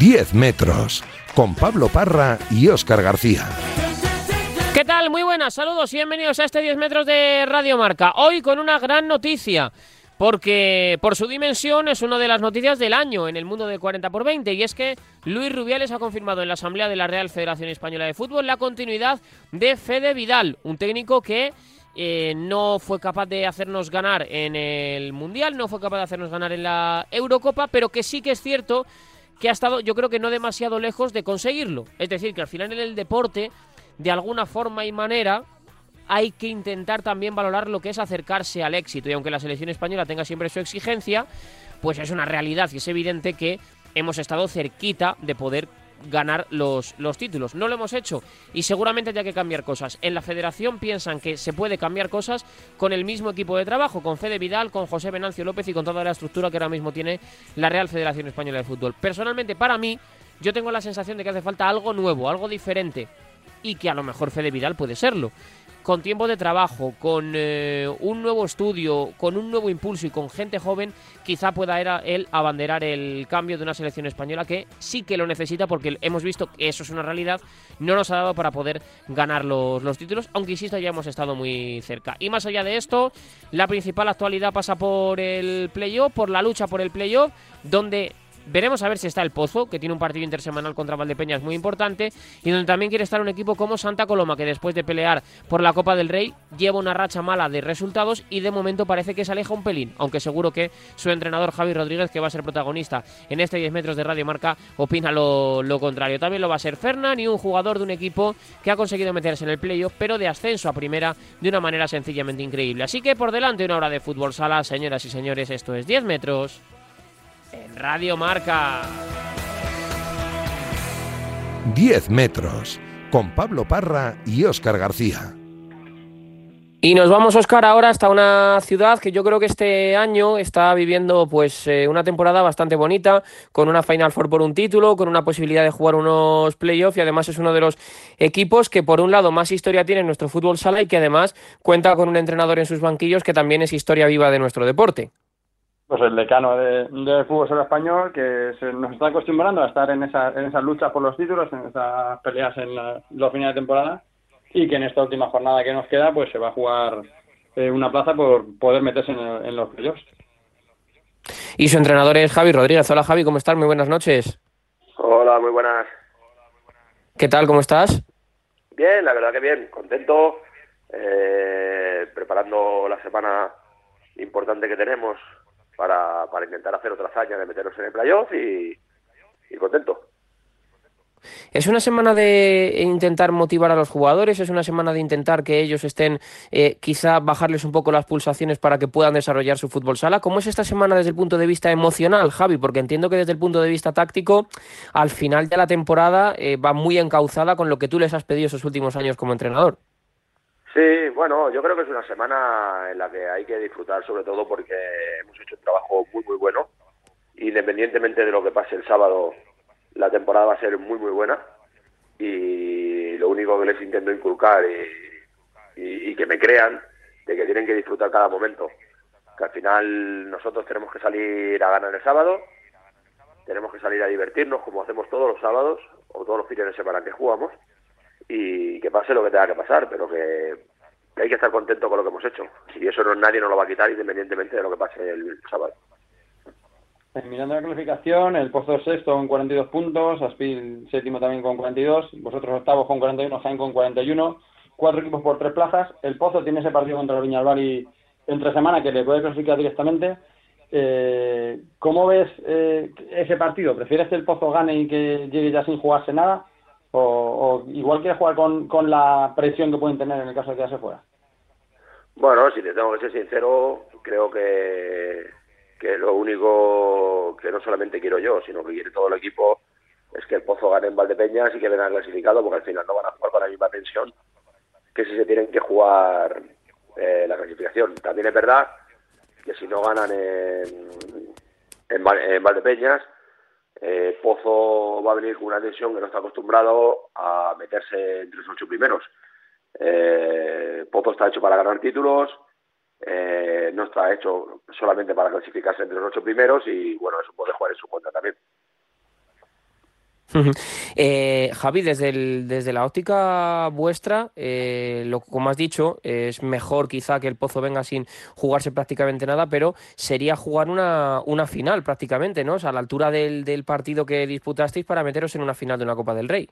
10 metros, con Pablo Parra y Óscar García. ¿Qué tal? Muy buenas, saludos y bienvenidos a este 10 metros de Radio Marca. Hoy con una gran noticia, porque por su dimensión es una de las noticias del año en el mundo de 40 por 20 y es que Luis Rubiales ha confirmado en la Asamblea de la Real Federación Española de Fútbol la continuidad de Fede Vidal, un técnico que eh, no fue capaz de hacernos ganar en el Mundial, no fue capaz de hacernos ganar en la Eurocopa, pero que sí que es cierto que ha estado, yo creo que no demasiado lejos de conseguirlo. Es decir, que al final en el deporte, de alguna forma y manera, hay que intentar también valorar lo que es acercarse al éxito. Y aunque la selección española tenga siempre su exigencia, pues es una realidad y es evidente que hemos estado cerquita de poder ganar los, los títulos. No lo hemos hecho y seguramente haya que cambiar cosas. En la federación piensan que se puede cambiar cosas con el mismo equipo de trabajo, con Fede Vidal, con José Venancio López y con toda la estructura que ahora mismo tiene la Real Federación Española de Fútbol. Personalmente, para mí, yo tengo la sensación de que hace falta algo nuevo, algo diferente y que a lo mejor Fede Vidal puede serlo con tiempo de trabajo, con eh, un nuevo estudio, con un nuevo impulso y con gente joven, quizá pueda era él abanderar el cambio de una selección española que sí que lo necesita porque hemos visto que eso es una realidad, no nos ha dado para poder ganar los, los títulos, aunque insisto ya hemos estado muy cerca. Y más allá de esto, la principal actualidad pasa por el playoff, por la lucha por el playoff, donde Veremos a ver si está el Pozo, que tiene un partido intersemanal contra Valdepeñas muy importante, y donde también quiere estar un equipo como Santa Coloma, que después de pelear por la Copa del Rey lleva una racha mala de resultados y de momento parece que se aleja un pelín, aunque seguro que su entrenador Javi Rodríguez, que va a ser protagonista en este 10 metros de Radio Marca, opina lo, lo contrario. También lo va a ser Fernán y un jugador de un equipo que ha conseguido meterse en el playoff, pero de ascenso a primera de una manera sencillamente increíble. Así que por delante una hora de fútbol sala, señoras y señores, esto es 10 metros en Radio Marca. 10 metros, con Pablo Parra y Óscar García. Y nos vamos, Oscar, ahora hasta una ciudad que yo creo que este año está viviendo pues eh, una temporada bastante bonita, con una Final Four por un título, con una posibilidad de jugar unos playoffs y además es uno de los equipos que por un lado más historia tiene en nuestro fútbol sala y que además cuenta con un entrenador en sus banquillos que también es historia viva de nuestro deporte pues el decano de, del fútbol español que se nos está acostumbrando a estar en, esa, en esas luchas por los títulos, en esas peleas en la, los fines de temporada y que en esta última jornada que nos queda pues se va a jugar eh, una plaza por poder meterse en, en los playoffs. Y su entrenador es Javi Rodríguez. Hola Javi, ¿cómo estás? Muy buenas noches. Hola, muy buenas. ¿Qué tal? ¿Cómo estás? Bien, la verdad que bien, contento, eh, preparando la semana importante que tenemos para, intentar hacer otra hazaña de meternos en el playoff y, y contento. Es una semana de intentar motivar a los jugadores, es una semana de intentar que ellos estén, eh, quizá bajarles un poco las pulsaciones para que puedan desarrollar su fútbol sala. ¿Cómo es esta semana desde el punto de vista emocional, Javi? Porque entiendo que desde el punto de vista táctico, al final de la temporada eh, va muy encauzada con lo que tú les has pedido esos últimos años como entrenador. Sí, bueno, yo creo que es una semana en la que hay que disfrutar, sobre todo porque hemos hecho un trabajo muy, muy bueno. Independientemente de lo que pase el sábado, la temporada va a ser muy, muy buena. Y lo único que les intento inculcar y, y, que me crean de que tienen que disfrutar cada momento. Que al final nosotros tenemos que salir a ganar el sábado, tenemos que salir a divertirnos como hacemos todos los sábados o todos los fines de semana que jugamos y que pase lo que tenga que pasar, pero que, hay que estar contento con lo que hemos hecho. Y eso no, nadie nos lo va a quitar independientemente de lo que pase el, sábado. Mirando la clasificación, el Pozo sexto con 42 puntos, Aspil séptimo también con 42, vosotros octavos con 41, Jaén con 41, cuatro equipos por tres plazas. El Pozo tiene ese partido contra el Viñalbal entre semana que le puede clasificar directamente. Eh, ¿Cómo ves eh, ese partido? ¿Prefieres que el Pozo gane y que llegue ya sin jugarse nada? O, igual quieres jugar con, con la presión que pueden tener en el caso de quedarse fuera. Bueno, si te tengo que ser sincero, creo que, que lo único que no solamente quiero yo, sino que quiere todo el equipo es que el Pozo gane en Valdepeñas y que venga clasificado, porque al final no van a jugar con la misma tensión que si se tienen que jugar eh, la clasificación. También es verdad que si no ganan en, en, en Valdepeñas, eh, Pozo va a venir con una tensión que no está acostumbrado a meterse entre los ocho primeros. Eh, Pozo está hecho para ganar títulos, eh, no está hecho solamente para clasificarse entre los ocho primeros y bueno, eso puede jugar en su cuenta también. Eh, Javi, desde, desde la óptica vuestra, eh, lo, como has dicho, es mejor quizá que el Pozo venga sin jugarse prácticamente nada, pero sería jugar una, una final prácticamente, ¿no? O sea, a la altura del, del partido que disputasteis para meteros en una final de una Copa del Rey.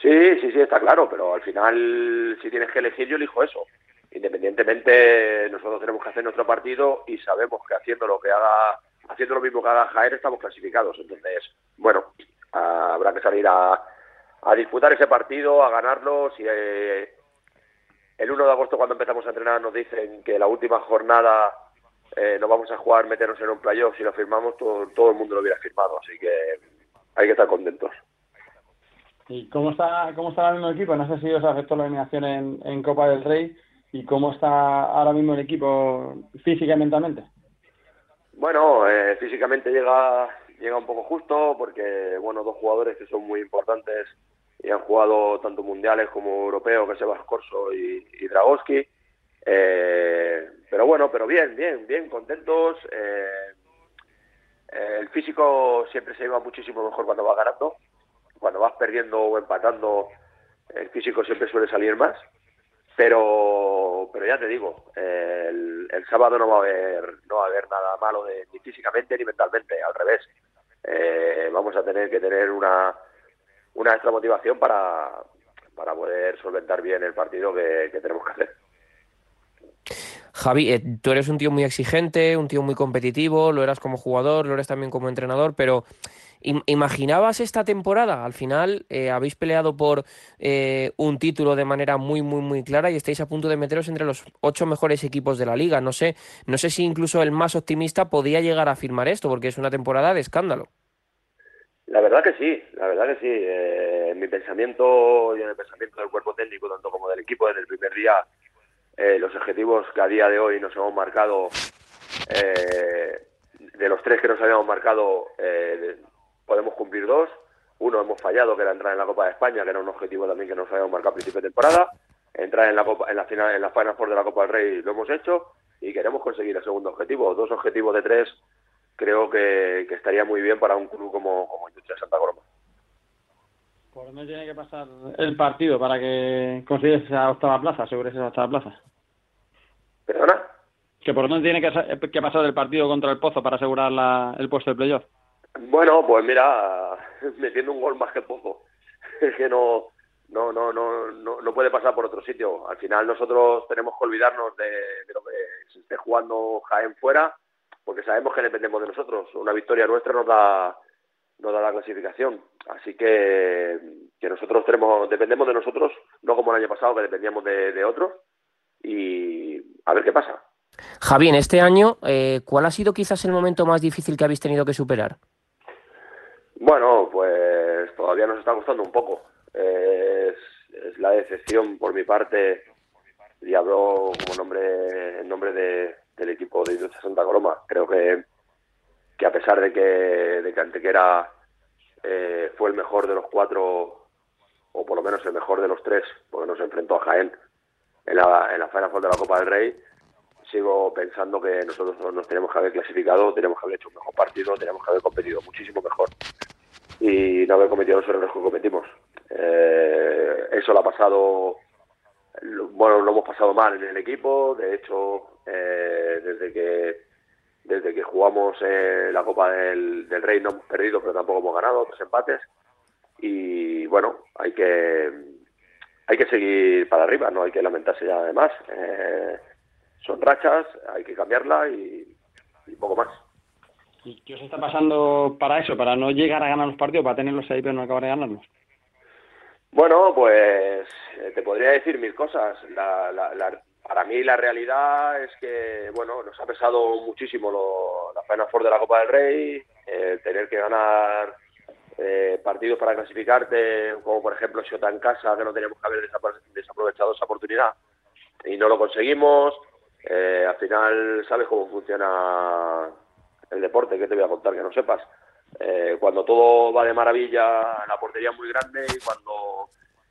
Sí, sí, sí, está claro, pero al final, si tienes que elegir, yo elijo eso. Independientemente, nosotros tenemos que hacer nuestro partido y sabemos que haciendo lo que haga, haciendo lo mismo que haga Jaén, estamos clasificados. Entonces, bueno, habrá que salir a, a disputar ese partido, a ganarlo. Si eh, el 1 de agosto, cuando empezamos a entrenar, nos dicen que la última jornada eh, nos vamos a jugar, meternos en un playoff, si lo firmamos, todo, todo el mundo lo hubiera firmado. Así que hay que estar contentos. ¿Y cómo está, cómo está ahora mismo el equipo? No sé si os afectó la eliminación en, en Copa del Rey y cómo está ahora mismo el equipo física y mentalmente. Bueno, eh, físicamente llega llega un poco justo porque, bueno, dos jugadores que son muy importantes y han jugado tanto mundiales como europeos, que es Sebas Corso y, y Dragowski. Eh, pero bueno, pero bien, bien, bien, contentos. Eh, el físico siempre se lleva muchísimo mejor cuando va ganando cuando vas perdiendo o empatando, el físico siempre suele salir más. Pero, pero ya te digo, el, el sábado no va a haber, no va a haber nada malo de, ni físicamente ni mentalmente, al revés. Eh, vamos a tener que tener una, una extra motivación para, para poder solventar bien el partido que, tenemos que hacer. Javi, eh, tú eres un tío muy exigente, un tío muy competitivo, lo eras como jugador, lo eres también como entrenador, pero ¿imaginabas esta temporada? Al final eh, habéis peleado por eh, un título de manera muy, muy, muy clara y estáis a punto de meteros entre los ocho mejores equipos de la liga. No sé, no sé si incluso el más optimista podía llegar a afirmar esto, porque es una temporada de escándalo. La verdad que sí, la verdad que sí. Eh, en mi pensamiento y en el pensamiento del cuerpo técnico, tanto como del equipo desde el primer día, eh, los objetivos que a día de hoy nos hemos marcado, eh, de los tres que nos habíamos marcado, eh, podemos cumplir dos. Uno hemos fallado, que era entrar en la Copa de España, que era un objetivo también que nos habíamos marcado a principio de temporada. Entrar en la Copa, en la final, en la Final Four de la Copa del Rey lo hemos hecho y queremos conseguir el segundo objetivo. Dos objetivos de tres creo que, que estaría muy bien para un club como, como Industria Santa Coloma. ¿Por dónde tiene que pasar el partido para que consigas esa octava plaza, asegures esa octava plaza? ¿Perdona? ¿Que por dónde tiene que, que pasar el partido contra el Pozo para asegurar la, el puesto de playoff? Bueno, pues mira, metiendo un gol más que poco. Es que no, no, no, no, no, puede pasar por otro sitio. Al final nosotros tenemos que olvidarnos de, de lo que se esté jugando Jaén fuera, porque sabemos que dependemos de nosotros. Una victoria nuestra nos da, nos da la clasificación. Así que, que nosotros tenemos, dependemos de nosotros, no como el año pasado que dependíamos de, de otros. Y a ver qué pasa. Javi, en este año, eh, ¿cuál ha sido quizás el momento más difícil que habéis tenido que superar? Bueno, pues todavía nos está costando un poco. Es, la decepción por mi parte, y hablo como nombre, en nombre de, del equipo de Santa Coloma. Creo que, que a pesar de que, de que Antequera eh, fue el mejor de los cuatro, o por lo menos el mejor de los tres, porque nos enfrentó a Jaén en la, en la Final de la Copa del Rey, sigo pensando que nosotros nos tenemos que haber clasificado, tenemos que haber hecho un mejor partido, tenemos que haber competido muchísimo mejor y no haber cometido los errores que cometimos. Eh, eso lo ha pasado, bueno, lo hemos pasado mal en el equipo, de hecho, eh, desde que desde que jugamos eh, la Copa del, Rey no hemos perdido, pero tampoco hemos ganado, tres empates y bueno, hay que hay que seguir para arriba, no hay que lamentarse ya además. Eh, son rachas, hay que cambiarla y, poco más. ¿Y qué os está pasando para eso, para no llegar a ganar los partidos, para tenerlos ahí pero no acabar de ganarlos? Bueno, pues eh, te podría decir mil cosas. La, la, para mí la realidad es que, bueno, nos ha pesado muchísimo lo, la Final Four de la Copa del Rey, eh, tener que ganar eh, partidos para clasificarte, como por ejemplo Xota en casa, que no teníamos que haber desaprovechado esa oportunidad y no lo conseguimos. Eh, al final, ¿sabes cómo funciona el deporte? ¿Qué te voy a contar que no sepas? Eh, cuando todo va de maravilla, la portería es muy grande y cuando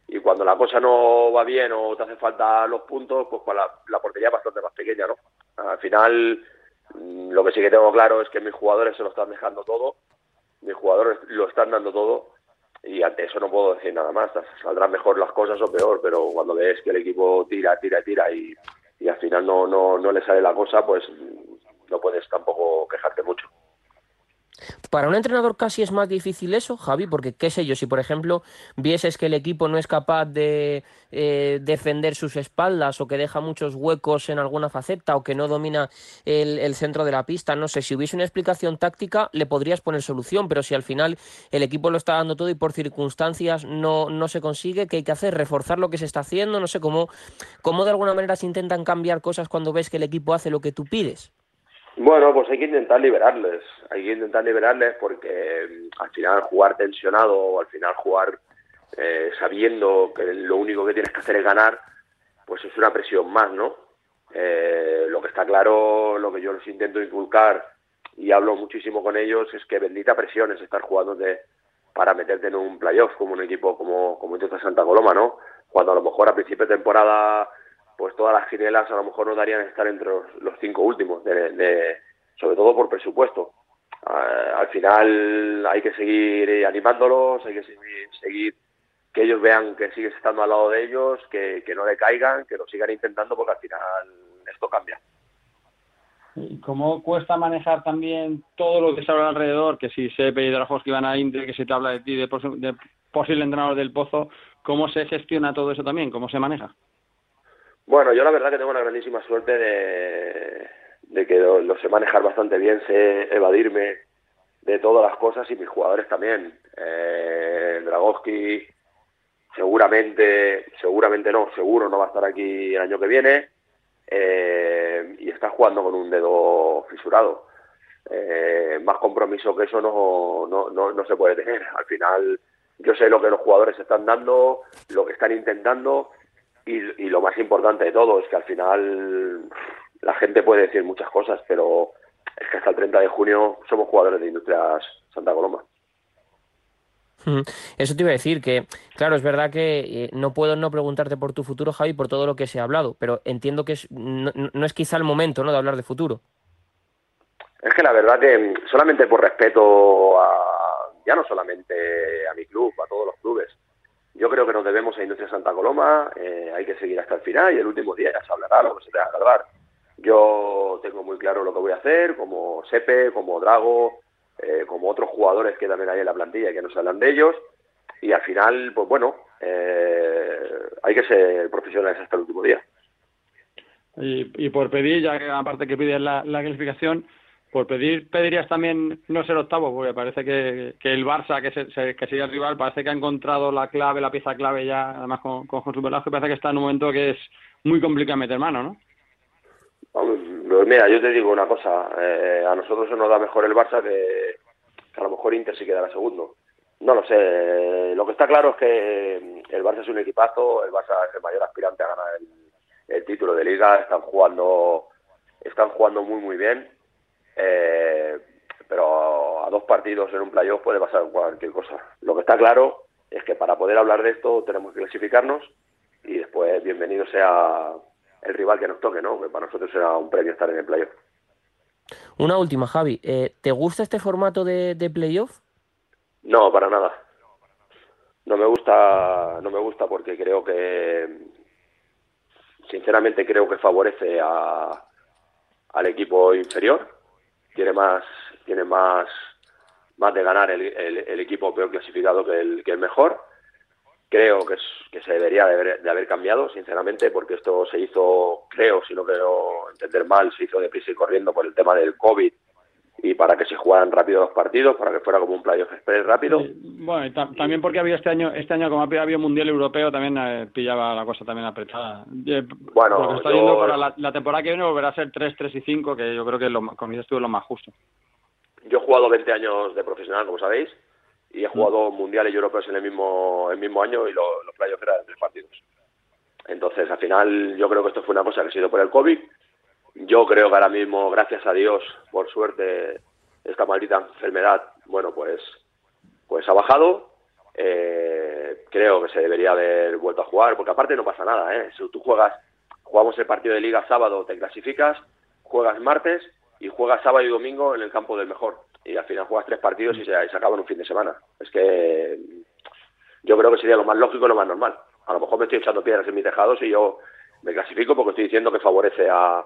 y cuando la cosa no va bien o te hace falta los puntos, pues, pues la, la portería es bastante más pequeña, ¿no? Al final, lo que sí que tengo claro es que mis jugadores se lo están dejando todo mis jugadores lo están dando todo y ante eso no puedo decir nada más. Saldrán mejor las cosas o peor, pero cuando ves que el equipo tira, tira, tira y, y al final no, no, no le sale la cosa, pues no puedes tampoco quejarte mucho. Para un entrenador casi es más difícil eso, Javi, porque qué sé yo, si por ejemplo vieses que el equipo no es capaz de eh, defender sus espaldas o que deja muchos huecos en alguna faceta o que no domina el, centro de la pista, no sé, si hubiese una explicación táctica le podrías poner solución, pero si al final el equipo lo está dando todo y por circunstancias no, no se consigue, ¿qué hay que hacer? ¿Reforzar lo que se está haciendo? No sé, ¿cómo, cómo de alguna manera se intentan cambiar cosas cuando ves que el equipo hace lo que tú pides? Bueno, pues hay que intentar liberarles, hay que intentar liberarles porque mm, al final jugar tensionado, al final jugar eh, sabiendo que lo único que tienes que hacer es ganar, pues es una presión más, ¿no? Eh, lo que está claro, lo que yo les intento inculcar y hablo muchísimo con ellos es que bendita presión es estar jugando de, para meterte en un playoff como un equipo como, como Santa Coloma, ¿no? Cuando a lo mejor a principio de temporada pues todas las ginelas a lo mejor no darían estar entre los, cinco últimos, de, sobre todo por presupuesto. al final hay que seguir animándolos, hay que seguir, que ellos vean que sigues estando al lado de ellos, que, no le caigan, que lo sigan intentando porque al final esto cambia. ¿Y cómo cuesta manejar también todo lo que se habla alrededor? Que si se y que van a Inter, que se te habla de ti, de, de posible entrenador del Pozo, ¿cómo se gestiona todo eso también? ¿Cómo se maneja? Bueno, yo la verdad que tengo una grandísima suerte de, que lo, sé manejar bastante bien, sé evadirme de todas las cosas y mis jugadores también. Eh, Dragowski seguramente, seguramente no, seguro no va a estar aquí el año que viene eh, y está jugando con un dedo fisurado. Eh, más compromiso que eso no, no, no, no se puede tener. Al final yo sé lo que los jugadores están dando, lo que están intentando y, lo más importante de todo es que al final la gente puede decir muchas cosas, pero es que hasta el 30 de junio somos jugadores de Industrias Santa Coloma. Eso te iba a decir que, claro, es verdad que eh, no puedo no preguntarte por tu futuro, Javi, por todo lo que se ha hablado, pero entiendo que no, es quizá el momento ¿no? de hablar de futuro. Es que la verdad que solamente por respeto a, ya no solamente a mi club, a todos los clubes, yo creo que nos debemos a Industria Santa Coloma, eh, hay que seguir hasta el final y el último día ya se hablará lo que se tenga que hablar. Yo tengo muy claro lo que voy a hacer, como Sepe, como Drago, eh, como otros jugadores que también hay en la plantilla que nos hablan de ellos. Y al final, pues bueno, eh, hay que ser profesionales hasta el último día. Y, por pedir, ya que aparte que pides la clasificación, por pedir, pedirías también no ser octavo, porque parece que, el Barça, que, se, que sería el rival, parece que ha encontrado la clave, la pieza clave ya, además con, con José Velasco, parece que está en un momento que es muy complicado meter mano, ¿no? Pues mira, yo te digo una cosa, eh, a nosotros se nos da mejor el Barça que, a lo mejor Inter si quedará segundo. No lo sé, lo que está claro es que el Barça es un equipazo, el Barça es el mayor aspirante a ganar el, el título de liga, están jugando, están jugando muy muy bien eh, pero a dos partidos en un playoff puede pasar cualquier cosa. Lo que está claro es que para poder hablar de esto tenemos que clasificarnos y después bienvenido sea el rival que nos toque, ¿no? Que para nosotros será un premio estar en el playoff. Una última, Javi. Eh, ¿Te gusta este formato de, de playoff? No, para nada. No me gusta, no me gusta porque creo que, sinceramente, creo que favorece a, al equipo inferior tiene más, tiene más, más de ganar el, el, equipo peor clasificado que el, que el mejor. Creo que, se debería de haber, de haber, cambiado, sinceramente, porque esto se hizo, creo, si no quiero entender mal, se hizo deprisa y corriendo por el tema del COVID y para que se jugaran rápido los partidos, para que fuera como un playoff express rápido. bueno, y también porque había este año, este año como había mundial europeo, también eh, pillaba la cosa también apretada. Eh, bueno, está para la, temporada que viene volverá a ser 3, 3 y 5, que yo creo que lo, eso estuvo lo más justo. Yo he jugado 20 años de profesional, como sabéis, y he jugado mm. mundiales y europeos en el mismo, el mismo año y los playoffs eran tres partidos. Entonces, al final, yo creo que esto fue una cosa que ha sido por el COVID yo creo que ahora mismo, gracias a Dios, por suerte, esta maldita enfermedad, bueno, pues, pues ha bajado. Eh, creo que se debería haber vuelto a jugar, porque aparte no pasa nada, ¿eh? Si tú juegas, jugamos el partido de liga sábado, te clasificas, juegas martes y juegas sábado y domingo en el campo del mejor. Y al final juegas tres partidos y se, se acaba en un fin de semana. Es que yo creo que sería lo más lógico y lo más normal. A lo mejor me estoy echando piedras en mis tejados y yo me clasifico porque estoy diciendo que favorece a,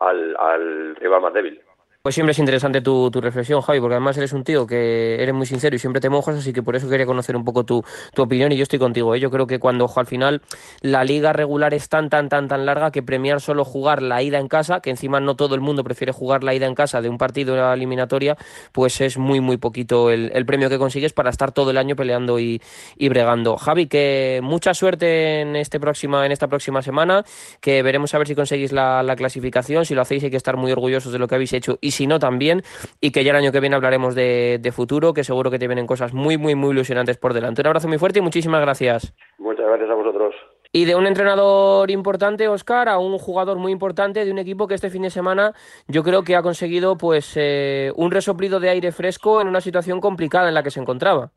al, al rival más débil. Pues siempre es interesante tu, tu, reflexión, Javi, porque además eres un tío que eres muy sincero y siempre te mojas, así que por eso quería conocer un poco tu, tu opinión y yo estoy contigo. ¿eh? Yo creo que cuando ojo, al final la liga regular es tan, tan, tan, tan larga que premiar solo jugar la ida en casa, que encima no todo el mundo prefiere jugar la ida en casa de un partido de la eliminatoria, pues es muy, muy poquito el, el, premio que consigues para estar todo el año peleando y, y, bregando. Javi, que mucha suerte en, este próxima, en esta próxima semana, que veremos a ver si conseguís la, la clasificación. Si lo hacéis hay que estar muy orgullosos de lo que habéis hecho y si no también, y que ya el año que viene hablaremos de, de, futuro, que seguro que te vienen cosas muy, muy, muy ilusionantes por delante. Un abrazo muy fuerte y muchísimas gracias. Muchas gracias a vosotros. Y de un entrenador importante, Oscar, a un jugador muy importante de un equipo que este fin de semana yo creo que ha conseguido pues eh, un resoplido de aire fresco en una situación complicada en la que se encontraba.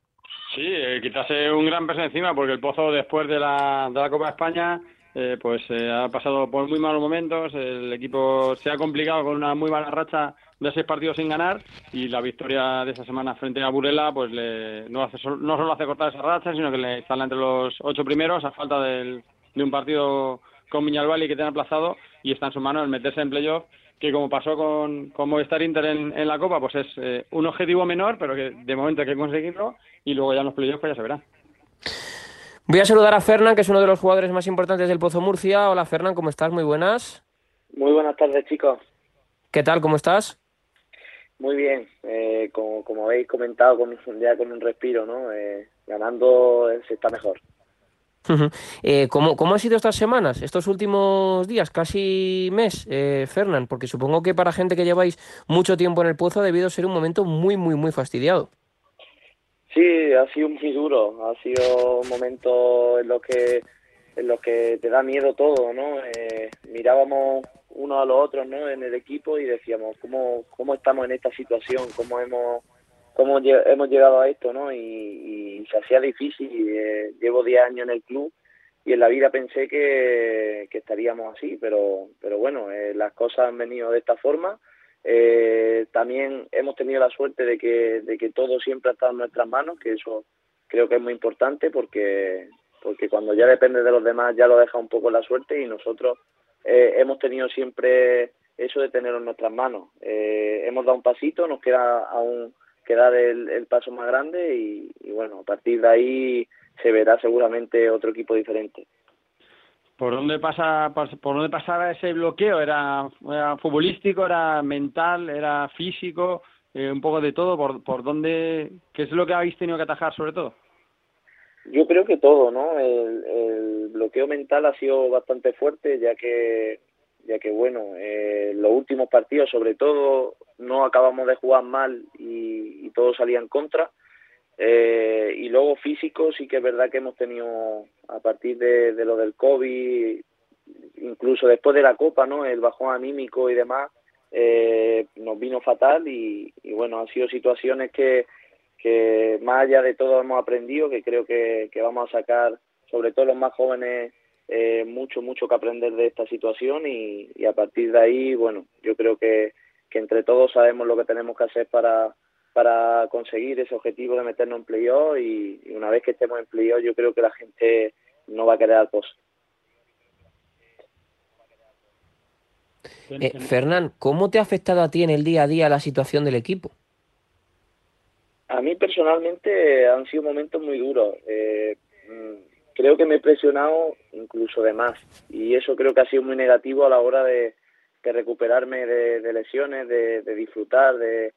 Sí, eh, quitarse un gran peso encima porque el Pozo después de la, de la Copa de España eh, pues eh, ha pasado por muy malos momentos, el equipo se ha complicado con una muy mala racha de seis partidos sin ganar y la victoria de esa semana frente a Burela pues le, no, hace, no solo hace cortar esa racha sino que le instala entre los ocho primeros a falta del, de un partido con Miñalbali que tiene aplazado y está en su mano el meterse en playoff que como pasó con, con Movistar Inter en, en la Copa pues es eh, un objetivo menor pero que de momento hay que conseguirlo y luego ya en los playoffs pues ya se verá. Voy a saludar a Fernán, que es uno de los jugadores más importantes del Pozo Murcia. Hola Fernán, ¿cómo estás? Muy buenas. Muy buenas tardes, chicos. ¿Qué tal? ¿Cómo estás? Muy bien, eh, como, como habéis comentado, con, ya con un respiro, ¿no? Eh, ganando se está mejor. eh, ¿cómo, ¿Cómo han sido estas semanas, estos últimos días, casi mes, eh, Fernán? Porque supongo que para gente que lleváis mucho tiempo en el pozo ha debido ser un momento muy, muy, muy fastidiado. Sí, ha sido muy duro, ha sido un momento en los que en los que te da miedo todo, ¿no? Eh, mirábamos uno a los otros, ¿no? En el equipo y decíamos cómo cómo estamos en esta situación, cómo hemos cómo hemos llegado a esto, ¿no? Y, y se hacía difícil. Eh, llevo 10 años en el club y en la vida pensé que, que estaríamos así, pero pero bueno, eh, las cosas han venido de esta forma eh, también hemos tenido la suerte de que, de que todo siempre ha estado en nuestras manos, que eso creo que es muy importante porque, porque cuando ya depende de los demás ya lo deja un poco la suerte y nosotros eh, hemos tenido siempre eso de tenerlo en nuestras manos. Eh, hemos dado un pasito, nos queda aún quedar el, el paso más grande y, bueno, a partir de ahí se verá seguramente otro equipo diferente. ¿Por dónde pasa por, por dónde pasaba ese bloqueo? ¿Era, era futbolístico, era mental, era físico, eh, un poco de todo? ¿Por, ¿Por dónde qué es lo que habéis tenido que atajar sobre todo? Yo creo que todo, ¿no? El, bloqueo mental ha sido bastante fuerte, ya que ya que bueno, eh, los últimos partidos sobre todo no acabamos de jugar mal y, y todo salía en contra. Eh, y luego físico sí que es verdad que hemos tenido a partir de, de, lo del COVID, incluso después de la Copa, ¿no? El bajón anímico y demás eh, nos vino fatal y, y, bueno, han sido situaciones que, que más allá de todo hemos aprendido, que creo que, vamos a sacar, sobre todo los más jóvenes, eh, mucho, mucho que aprender de esta situación y, a partir de ahí, bueno, yo creo que, que entre todos sabemos lo que tenemos que hacer para para conseguir ese objetivo de meternos en playoff y, y, una vez que estemos en playoff yo creo que la gente no va a querer al post. Eh, Fernán, ¿cómo te ha afectado a ti en el día a día la situación del equipo? A mí personalmente han sido momentos muy duros. Eh, creo que me he presionado incluso de más y eso creo que ha sido muy negativo a la hora de, recuperarme de, lesiones, de, disfrutar, de,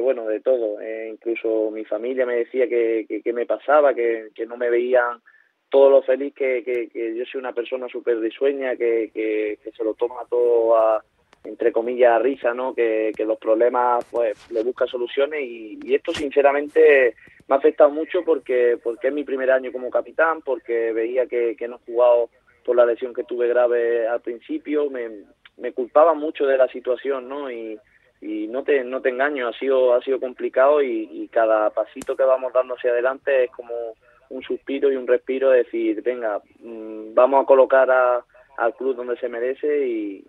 bueno de todo eh, incluso mi familia me decía que, que, me pasaba que, que, no me veían todo lo feliz que, yo soy una persona súper risueña que se lo toma todo a entre comillas risa no que, que los problemas pues le busca soluciones y, y esto sinceramente me ha afectado mucho porque porque es mi primer año como capitán porque veía que, no he jugado por la lesión que tuve grave al principio me, culpaba mucho de la situación no y no te no te engaño ha sido ha sido complicado y, y, cada pasito que vamos dando hacia adelante es como un suspiro y un respiro de decir venga mmm, vamos a colocar a, al club donde se merece y,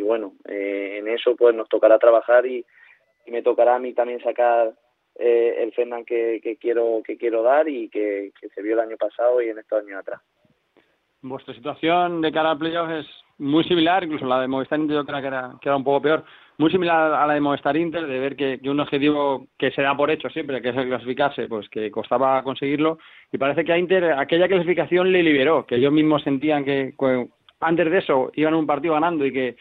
y, bueno eh, en eso pues nos tocará trabajar y, y, me tocará a mí también sacar eh, el Fernand que, que, quiero que quiero dar y que, que se vio el año pasado y en estos años atrás. Vuestra situación de cara al playoff es muy similar, incluso la de Movistar Inter yo creo que era, que era un poco peor, muy similar a la de Movistar Inter, de ver que, un objetivo que se da por hecho siempre, que es el clasificarse, pues que costaba conseguirlo, y parece que a Inter aquella clasificación le liberó, que ellos mismos sentían que antes de eso iban un partido ganando y que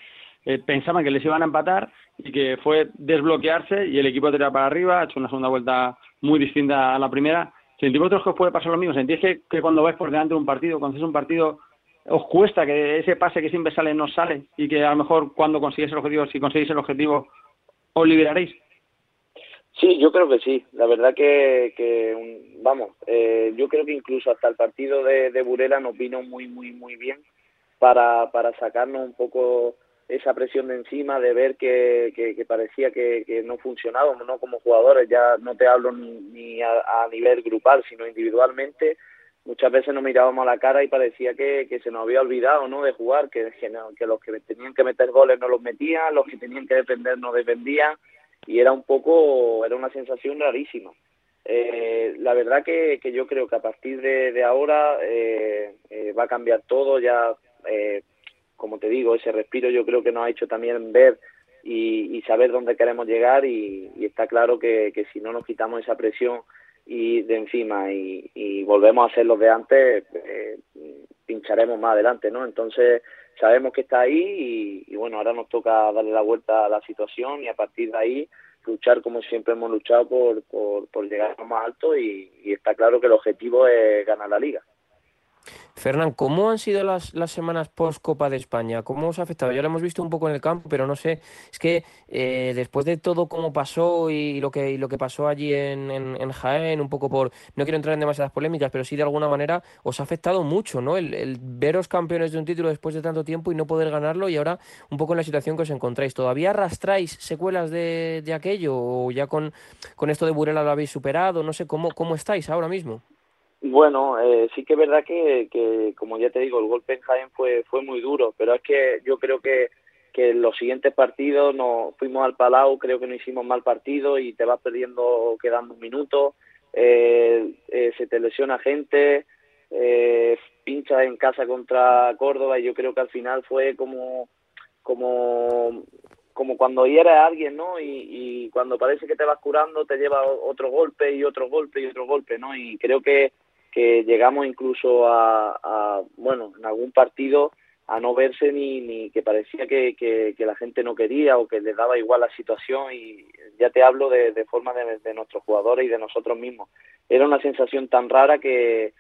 eh, pensaban que les iban a empatar, y que fue desbloquearse y el equipo tiró para arriba, ha hecho una segunda vuelta muy distinta a la primera. ¿Sentís vosotros que os puede pasar lo mismo? ¿Sentís que, que cuando vais por delante de un partido, cuando es un partido os cuesta que ese pase que siempre sale no sale y que a lo mejor cuando consigues el objetivo, si conseguís el objetivo, os liberaréis? Sí, yo creo que sí. La verdad que, que vamos, eh, yo creo que incluso hasta el partido de, de Burela nos vino muy, muy, muy bien para, para sacarnos un poco esa presión de encima de ver que, que, parecía que, no funcionábamos ¿no? como jugadores. Ya no te hablo ni, ni a, a nivel grupal, sino individualmente muchas veces nos mirábamos a la cara y parecía que, se nos había olvidado ¿no? de jugar, que, que, los que tenían que meter goles no los metían, los que tenían que defender no defendían y era un poco, era una sensación rarísima. Eh, la verdad que, que yo creo que a partir de, de ahora eh, eh, va a cambiar todo, ya eh, como te digo, ese respiro yo creo que nos ha hecho también ver y, saber dónde queremos llegar y, está claro que, que si no nos quitamos esa presión y de encima y, volvemos a ser los de antes, eh, pincharemos más adelante, ¿no? Entonces sabemos que está ahí y, bueno, ahora nos toca darle la vuelta a la situación y a partir de ahí luchar como siempre hemos luchado por, por, por llegar más alto y está claro que el objetivo es ganar la liga. Fernán, ¿cómo han sido las, las semanas post Copa de España? ¿Cómo os ha afectado? Ya lo hemos visto un poco en el campo, pero no sé, es que eh, después de todo cómo pasó y lo que, lo que pasó allí en, en, Jaén, un poco por, no quiero entrar en demasiadas polémicas, pero sí de alguna manera os ha afectado mucho, ¿no? El, el veros campeones de un título después de tanto tiempo y no poder ganarlo y ahora un poco en la situación que os encontráis. ¿Todavía arrastráis secuelas de, de aquello o ya con, con esto de Burela lo habéis superado? No sé, ¿cómo, cómo estáis ahora mismo? Bueno, eh, sí que es verdad que, que, como ya te digo, el golpe en Jaén fue, fue muy duro, pero es que yo creo que, que los siguientes partidos nos fuimos al Palau, creo que no hicimos mal partido y te vas perdiendo quedando un minuto, eh, eh, se te lesiona gente, eh, pinchas en casa contra Córdoba y yo creo que al final fue como, como como cuando hieres a alguien, ¿no? Y, y cuando parece que te vas curando, te lleva otro golpe y otro golpe y otro golpe, ¿no? Y creo que, que llegamos incluso a, bueno, en algún partido a no verse ni, que parecía que, la gente no quería o que le daba igual la situación y ya te hablo de, de forma de, nuestros jugadores y de nosotros mismos. Era una sensación tan rara que,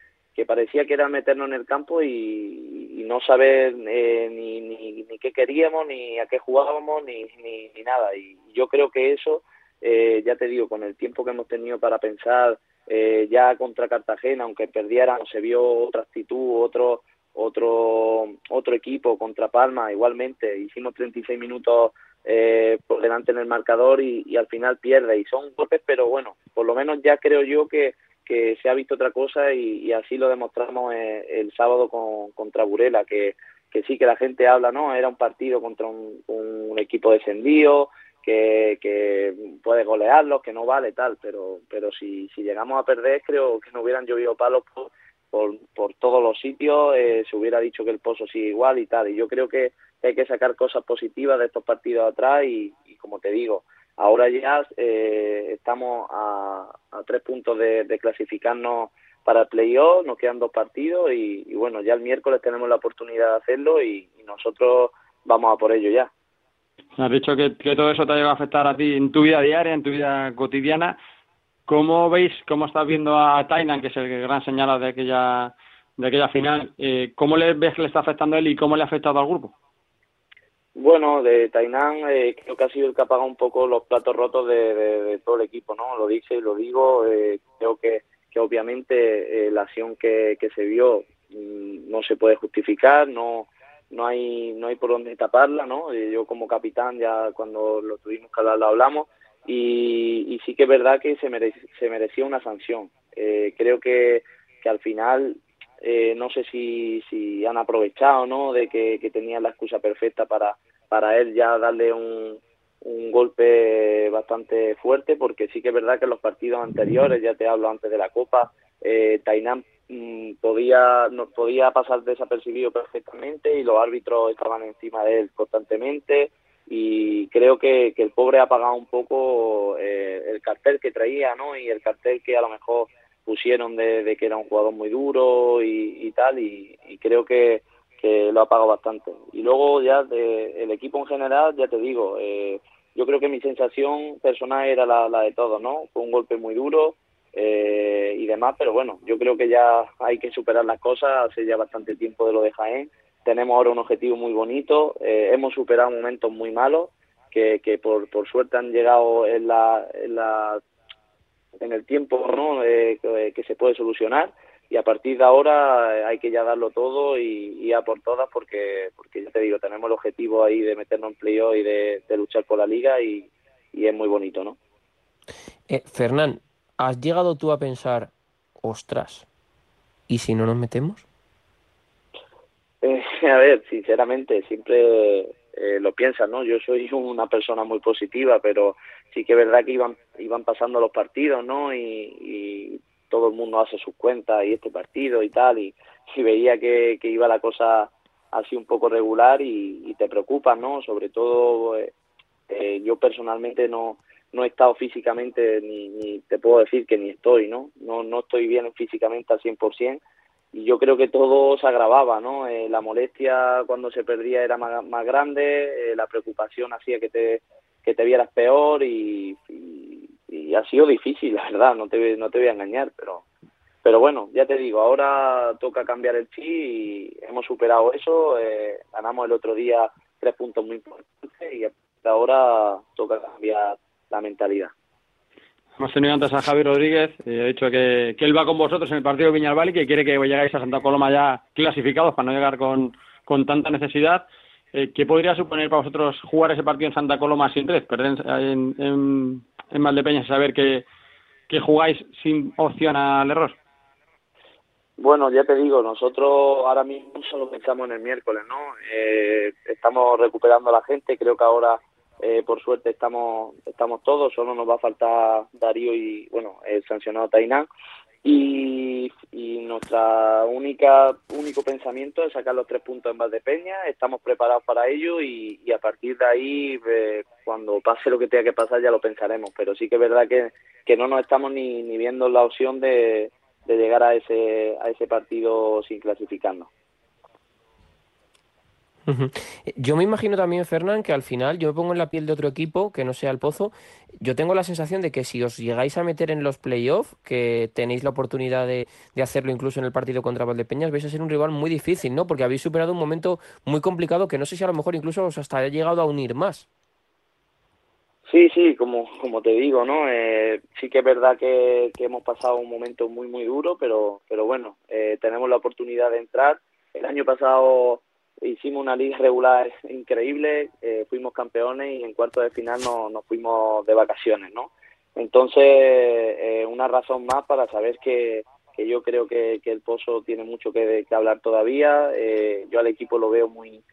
parecía que era meternos en el campo y, no saber eh, ni, ni, ni, qué queríamos, ni a qué jugábamos, ni, ni nada. Y yo creo que eso, eh, ya te digo, con el tiempo que hemos tenido para pensar, eh, ya contra Cartagena, aunque perdiéramos, se vio otra actitud, otro otro otro equipo contra Palma, igualmente hicimos 36 minutos eh, por delante en el marcador y, y al final pierde y son golpes, pero bueno, por lo menos ya creo yo que que se ha visto otra cosa y, así lo demostramos el, el sábado con, contra Burela, que, que sí que la gente habla, ¿no? Era un partido contra un, un equipo descendido, que, que puede golearlos, que no vale tal, pero pero si, si llegamos a perder creo que no hubieran llovido palos por, por, todos los sitios, eh, se hubiera dicho que el pozo sigue igual y tal, y yo creo que hay que sacar cosas positivas de estos partidos atrás y, como te digo, ahora ya eh, estamos a, a, tres puntos de, clasificarnos para el playoff, nos quedan dos partidos y, bueno, ya el miércoles tenemos la oportunidad de hacerlo y nosotros vamos a por ello ya. Has dicho que, todo eso te ha llegado a afectar a ti en tu vida diaria, en tu vida cotidiana. ¿Cómo veis, cómo estás viendo a Tainan, que es el gran señalado de aquella, de aquella final? Eh, ¿Cómo le ves que le está afectando a él y cómo le ha afectado al grupo? Bueno, de Tainan eh, creo que ha sido el que ha pagado un poco los platos rotos de, todo el equipo, ¿no? Lo dice y lo digo. Eh, creo que, que obviamente eh, la acción que, que se vio mmm, no se puede justificar, no no hay no hay por dónde taparla no eh, yo como capitán ya cuando lo tuvimos que hablar lo hablamos y, y sí que es verdad que se se merecía una sanción. Eh, creo que, que al final eh, no sé si, si han aprovechado no de que, que tenían la excusa perfecta para para él ya darle un un golpe bastante fuerte porque sí que es verdad que en los partidos anteriores, ya te hablo antes de la Copa, eh, Tainan mm, podía, no, podía pasar desapercibido perfectamente y los árbitros estaban encima de él constantemente y creo que, que el pobre ha pagado un poco eh, el cartel que traía ¿no? y el cartel que a lo mejor pusieron de, que era un jugador muy duro y, tal y, creo que, que lo ha pagado bastante y luego ya de, el equipo en general ya te digo eh, yo creo que mi sensación personal era la, de todos, ¿no? Fue un golpe muy duro eh, y demás, pero bueno, yo creo que ya hay que superar las cosas, hace ya bastante tiempo de lo de Jaén, tenemos ahora un objetivo muy bonito, eh, hemos superado momentos muy malos que, que por, por suerte han llegado en la, en, la, en el tiempo ¿no? Eh, que se puede solucionar. Y a partir de ahora eh, hay que ya darlo todo y, a por todas porque porque ya te digo tenemos el objetivo ahí de meternos en playoff y de, luchar por la liga y, es muy bonito no eh, Fernán has llegado tú a pensar ostras y si no nos metemos eh, a ver sinceramente siempre eh, lo piensas no yo soy una persona muy positiva pero sí que es verdad que iban iban pasando los partidos no y todo el mundo hace sus cuentas y este partido y tal, y, y veía que, iba la cosa así un poco regular y, te preocupa, ¿no? Sobre todo, eh, yo personalmente no, no he estado físicamente, ni, ni, te puedo decir que ni estoy, ¿no? No, no estoy bien físicamente al 100%, y yo creo que todo se agravaba, ¿no? Eh, la molestia cuando se perdía era más, más grande, la preocupación hacía que te, que te vieras peor y, y ha sido difícil, la verdad, no te, no te voy a engañar, pero, pero bueno, ya te digo, ahora toca cambiar el chi y hemos superado eso, eh, ganamos el otro día tres puntos muy importantes y ahora toca cambiar la mentalidad. Hemos tenido antes a Javi Rodríguez, y ha dicho que, que, él va con vosotros en el partido de Viñalbal y que quiere que llegáis a Santa Coloma ya clasificados para no llegar con, con tanta necesidad. Eh, ¿Qué podría suponer para vosotros jugar ese partido en Santa Coloma sin tres? Perder en, en, en Valdepeñas saber que, que jugáis sin opción al error? Bueno, ya te digo, nosotros ahora mismo solo pensamos en el miércoles, ¿no? Eh, estamos recuperando a la gente, creo que ahora, eh, por suerte, estamos estamos todos, solo nos va a faltar Darío y, bueno, el sancionado Tainán, y, y nuestra única único pensamiento es sacar los tres puntos en Valdepeña. Estamos preparados para ello y, y a partir de ahí eh, cuando pase lo que tenga que pasar ya lo pensaremos. Pero sí que es verdad que, que no nos estamos ni, ni viendo la opción de, de llegar a ese a ese partido sin clasificarnos yo me imagino también, Fernán, que al final yo me pongo en la piel de otro equipo que no sea el Pozo. Yo tengo la sensación de que si os llegáis a meter en los playoffs, que tenéis la oportunidad de, hacerlo incluso en el partido contra Valdepeñas, vais a ser un rival muy difícil, ¿no? Porque habéis superado un momento muy complicado que no sé si a lo mejor incluso os hasta ha llegado a unir más. Sí, sí, como, como te digo, ¿no? Eh, sí que es verdad que, hemos pasado un momento muy, muy duro, pero, pero bueno, eh, tenemos la oportunidad de entrar. El año pasado hicimos una liga regular increíble, eh, fuimos campeones y en cuarto de final nos, fuimos de vacaciones, ¿no? Entonces, eh, una razón más para saber que, que yo creo que, que, el Pozo tiene mucho que, que hablar todavía. Eh, yo al equipo lo veo muy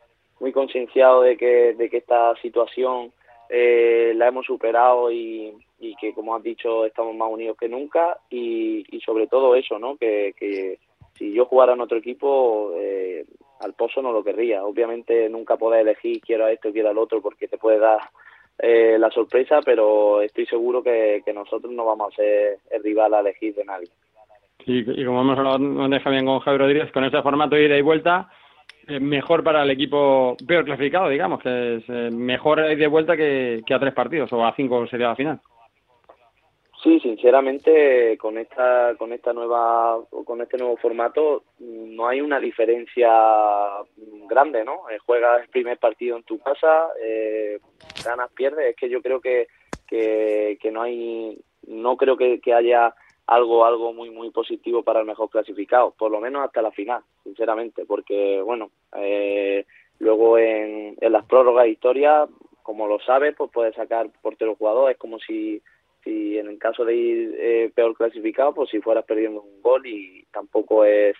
muy concienciado de que, de que esta situación eh, la hemos superado y, y que, como has dicho, estamos más unidos que nunca y, y sobre todo eso, ¿no? Que, que si yo jugara en otro equipo, eh, al pozo no lo querría. Obviamente nunca podés elegir quiero a esto, quiero al otro, porque te puede dar eh, la sorpresa, pero estoy seguro que, nosotros no vamos a ser el rival a elegir de nadie. Y, como hemos hablado bien con Javier Rodríguez, con este formato de ida y vuelta, eh, mejor para el equipo peor clasificado, digamos, que es eh, mejor de vuelta que, que a tres partidos, o a cinco sería la final. Sí, sinceramente con esta con esta nueva con este nuevo formato no hay una diferencia grande, ¿no? Eh, juegas el primer partido en tu casa, eh, ganas, pierdes. Es que yo creo que, que, que no hay no creo que, haya algo algo muy muy positivo para el mejor clasificado, por lo menos hasta la final, sinceramente, porque bueno eh, luego en, en las prórrogas historias, como lo sabes, pues puedes sacar portero jugador, es como si si en el caso de ir eh, peor clasificado, pues si fueras perdiendo un gol y tampoco es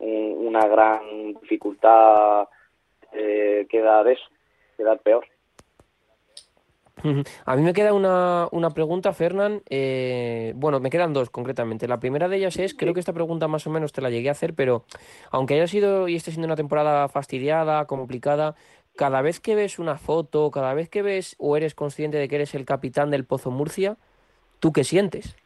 una gran dificultad eh, quedar eso, quedar peor. A mí me queda una, una pregunta, Fernán. Eh, bueno, me quedan dos concretamente. La primera de ellas es, creo que esta pregunta más o menos te la llegué a hacer, pero aunque haya sido y esté siendo una temporada fastidiada, complicada, cada vez que ves una foto, cada vez que ves o eres consciente de que eres el capitán del Pozo Murcia, ¿tú qué sientes?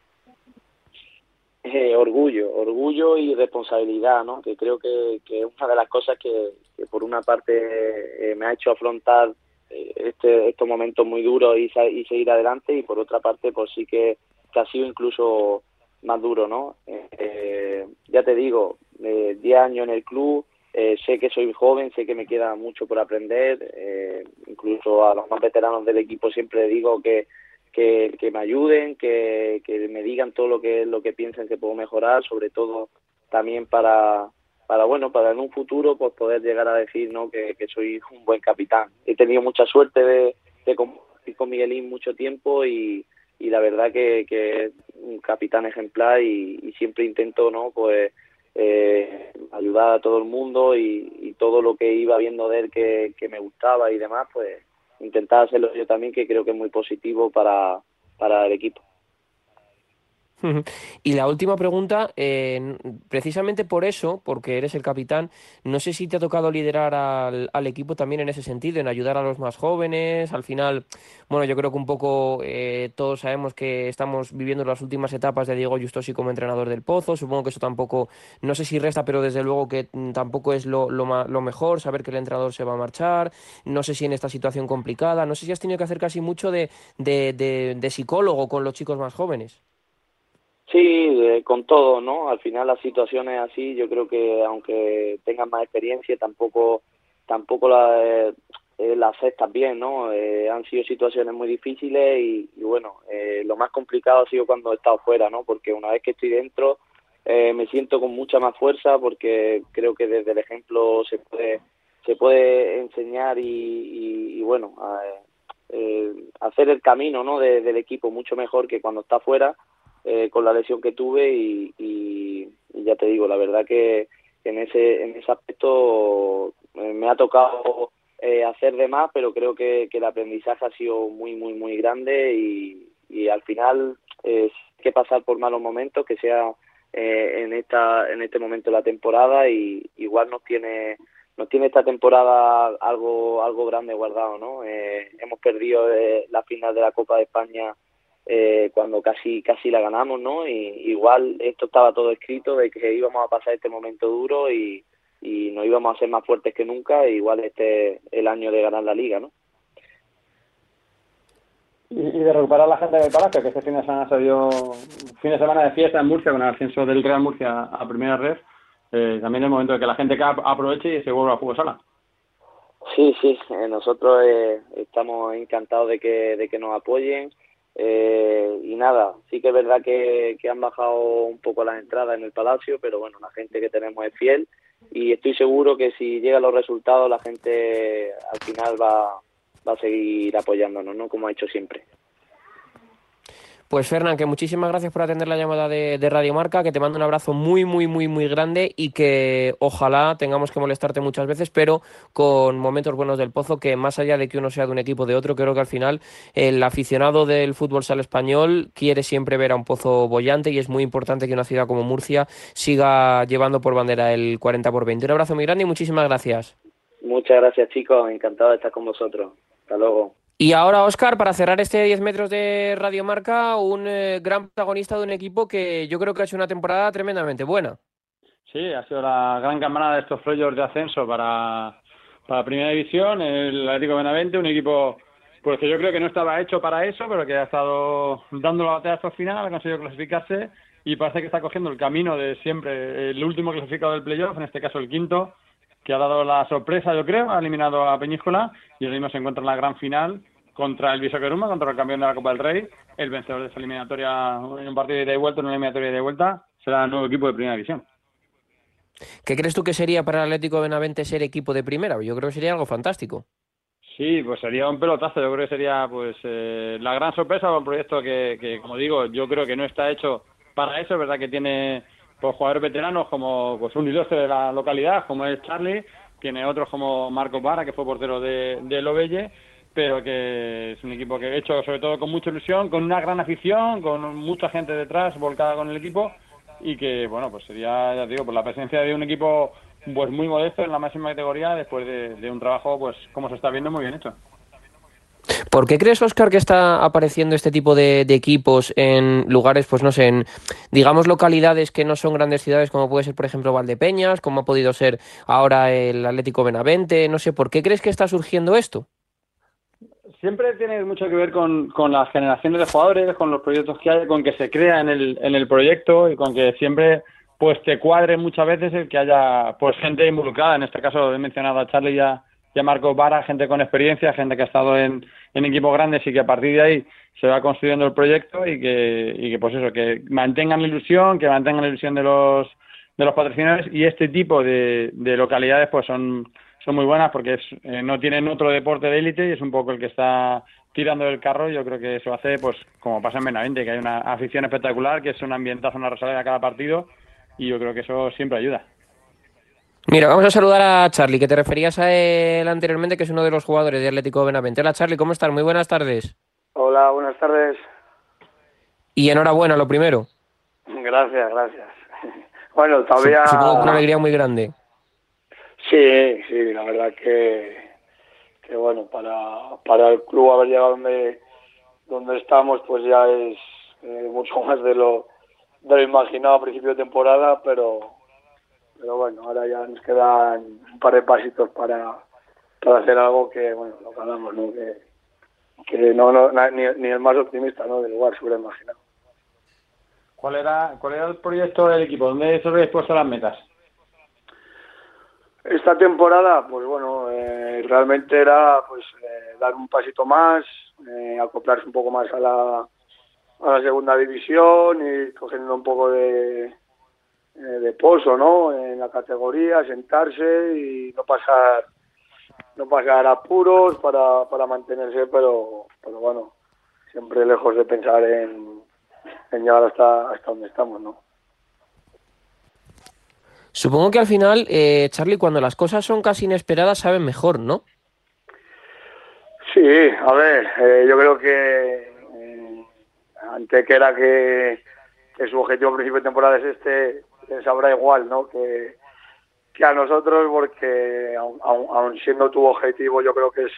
Eh, orgullo, orgullo y responsabilidad, ¿no? Que creo que, que es una de las cosas que, por una parte eh, me ha hecho afrontar eh, este, estos momentos muy duros y, y, seguir adelante y por otra parte pues sí que, ha sido incluso más duro, ¿no? Eh, ya te digo, eh, 10 años en el club, eh, sé que soy joven, sé que me queda mucho por aprender, eh, incluso a los más veteranos del equipo siempre digo que, que, que me ayuden, que, que me digan todo lo que, lo que piensan que puedo mejorar, sobre todo también para, para bueno para en un futuro pues poder llegar a decir no que, que soy un buen capitán. He tenido mucha suerte de, de compartir con Miguelín mucho tiempo y, y la verdad que, es un capitán ejemplar y, y siempre intento no pues eh, ayudar a todo el mundo y, y, todo lo que iba viendo de él que, que me gustaba y demás pues intentar hacerlo yo también que creo que es muy positivo para, para el equipo y la última pregunta, eh, precisamente por eso, porque eres el capitán, no sé si te ha tocado liderar al, equipo también en ese sentido, en ayudar a los más jóvenes. Al final, bueno, yo creo que un poco eh, todos sabemos que estamos viviendo las últimas etapas de Diego Justosi como entrenador del Pozo. Supongo que eso tampoco, no sé si resta, pero desde luego que tampoco es lo, lo, lo mejor saber que el entrenador se va a marchar. No sé si en esta situación complicada, no sé si has tenido que hacer casi mucho de, de, de, de psicólogo con los chicos más jóvenes. Sí, con todo, ¿no? Al final las situaciones así, yo creo que aunque tengas más experiencia, tampoco tampoco la, eh, eh, la aceptas bien, ¿no? Eh, han sido situaciones muy difíciles y, y bueno, eh, lo más complicado ha sido cuando he estado fuera, ¿no? Porque una vez que estoy dentro eh, me siento con mucha más fuerza porque creo que desde el ejemplo se puede se puede enseñar y, y, y bueno, a, eh, hacer el camino, ¿no? De, del equipo mucho mejor que cuando está fuera eh, con la lesión que tuve y, ya te digo, la verdad que en ese, en ese aspecto eh, me ha tocado eh, hacer de más, pero creo que, que, el aprendizaje ha sido muy, muy, muy grande y, al final es que pasar por malos momentos, que sea eh, en esta en este momento de la temporada y igual nos tiene nos tiene esta temporada algo algo grande guardado, ¿no? Eh, hemos perdido eh, la final de la Copa de España eh, cuando casi casi la ganamos, ¿no? Y igual esto estaba todo escrito de que íbamos a pasar este momento duro y, y nos íbamos a ser más fuertes que nunca, e igual este el año de ganar la liga, ¿no? Y, y de recuperar la gente del Palacio, que este fin de semana se dio fin de semana de fiesta en Murcia con el ascenso del Real Murcia a primera red. Eh, también es el momento de que la gente aproveche y se vuelva a fútbol sala. Sí, sí, eh, nosotros eh, estamos encantados de que, de que nos apoyen, eh, y nada, sí que es verdad que, que, han bajado un poco las entradas en el Palacio, pero bueno, la gente que tenemos es fiel y estoy seguro que si llegan los resultados la gente al final va, va a seguir apoyándonos, ¿no? Como ha hecho siempre. Pues Fernán, que muchísimas gracias por atender la llamada de, de, Radio Marca, que te mando un abrazo muy, muy, muy, muy grande y que ojalá tengamos que molestarte muchas veces, pero con momentos buenos del pozo, que más allá de que uno sea de un equipo o de otro, creo que al final el aficionado del fútbol sala español quiere siempre ver a un pozo bollante y es muy importante que una ciudad como Murcia siga llevando por bandera el 40 por 20. Un abrazo muy grande y muchísimas gracias. Muchas gracias chicos, encantado de estar con vosotros. Hasta luego. Y ahora, Oscar, para cerrar este 10 metros de Radiomarca, un eh, gran protagonista de un equipo que yo creo que ha hecho una temporada tremendamente buena. Sí, ha sido la gran camarada de estos playoffs de ascenso para, para Primera División, el Atlético Benavente, un equipo pues que yo creo que no estaba hecho para eso, pero que ha estado dando la batalla hasta el final, ha conseguido clasificarse y parece que está cogiendo el camino de siempre, el último clasificado del playoff, en este caso el quinto, que ha dado la sorpresa, yo creo, ha eliminado a Peñíscola y ahora mismo se encuentra en la gran final contra el Visoqueruma, contra el campeón de la Copa del Rey, el vencedor de esa eliminatoria en un partido de ida y vuelta, en una eliminatoria de vuelta, será el nuevo equipo de primera división. ¿Qué crees tú que sería para el Atlético de Benavente ser equipo de primera? Yo creo que sería algo fantástico. Sí, pues sería un pelotazo, yo creo que sería pues eh, la gran sorpresa de un proyecto que, que, como digo, yo creo que no está hecho para eso, es verdad que tiene pues, jugadores veteranos como pues, un ilustre de la localidad, como es Charlie, tiene otros como Marco Vara, que fue portero de, de Lovelle, pero que es un equipo que he hecho sobre todo con mucha ilusión, con una gran afición, con mucha gente detrás volcada con el equipo y que, bueno, pues sería, ya digo, por la presencia de un equipo pues muy modesto en la máxima categoría después de, un trabajo, pues como se está viendo, muy bien hecho. ¿Por qué crees, Oscar, que está apareciendo este tipo de, equipos en lugares, pues no sé, en, digamos, localidades que no son grandes ciudades, como puede ser, por ejemplo, Valdepeñas, como ha podido ser ahora el Atlético Benavente? No sé, ¿por qué crees que está surgiendo esto? Siempre tiene mucho que ver con, con las generaciones de jugadores, con los proyectos que hay, con que se crea en el, en el proyecto y con que siempre pues te cuadre muchas veces el que haya pues gente involucrada. En este caso he mencionado a Charlie y a, Marco Vara, gente con experiencia, gente que ha estado en, en, equipos grandes y que a partir de ahí se va construyendo el proyecto y que, y que pues eso, que mantengan la ilusión, que mantengan la ilusión de los de los patrocinadores y este tipo de, de localidades pues son son muy buenas porque eh, no tienen otro deporte de élite y es un poco el que está tirando el carro. Yo creo que eso hace, pues como pasa en Benavente, que hay una afición espectacular, que es un ambientazo, una rosaleda a cada partido y yo creo que eso siempre ayuda. Mira, vamos a saludar a Charlie, que te referías a él anteriormente, que es uno de los jugadores de Atlético Benavente. Hola Charlie, ¿cómo estás? Muy buenas tardes. Hola, buenas tardes. Y enhorabuena, lo primero. Gracias, gracias. Bueno, todavía... Supongo una alegría muy grande. Sí, sí, la verdad que, que bueno, para, para el club haber llegado donde, donde estamos, pues ya es eh, mucho más de lo, de lo imaginado a principio de temporada, pero, pero bueno, ahora ya nos quedan un par de pasitos para, para hacer algo que, bueno, lo que hablamos, ¿no? Que, que no, no ni, ni, el más optimista ¿no? del lugar se hubiera imaginado. ¿Cuál era, ¿Cuál era el proyecto del equipo? ¿Dónde se habéis puesto las metas? Esta temporada, pues bueno, eh, realmente era pues eh, dar un pasito más, eh, acoplarse un poco más a la, a la segunda división y cogiendo un poco de, de pozo, ¿no? En la categoría, sentarse y no pasar no pasar apuros para, para mantenerse, pero, pero bueno, siempre lejos de pensar en, en llegar hasta, hasta donde estamos, ¿no? Supongo que al final, eh, Charlie, cuando las cosas son casi inesperadas, saben mejor, ¿no? Sí, a ver, eh, yo creo que eh, ante que era que, su objetivo a principio de temporada es este, les sabrá igual, ¿no? Que, que a nosotros, porque aun, siendo tu objetivo, yo creo que es,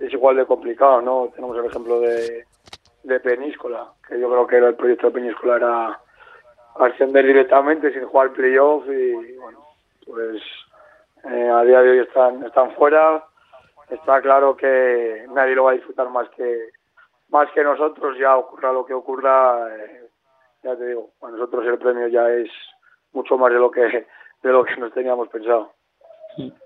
es igual de complicado, ¿no? Tenemos el ejemplo de, de Peníscola, que yo creo que era el proyecto de Peníscola era ascender directamente sin jugar playoff y bueno, pues eh, a día de hoy están, están fuera. Está claro que nadie lo va a disfrutar más que más que nosotros, ya ocurra lo que ocurra, eh, ya te digo, para nosotros el premio ya es mucho más de lo que de lo que nos teníamos pensado.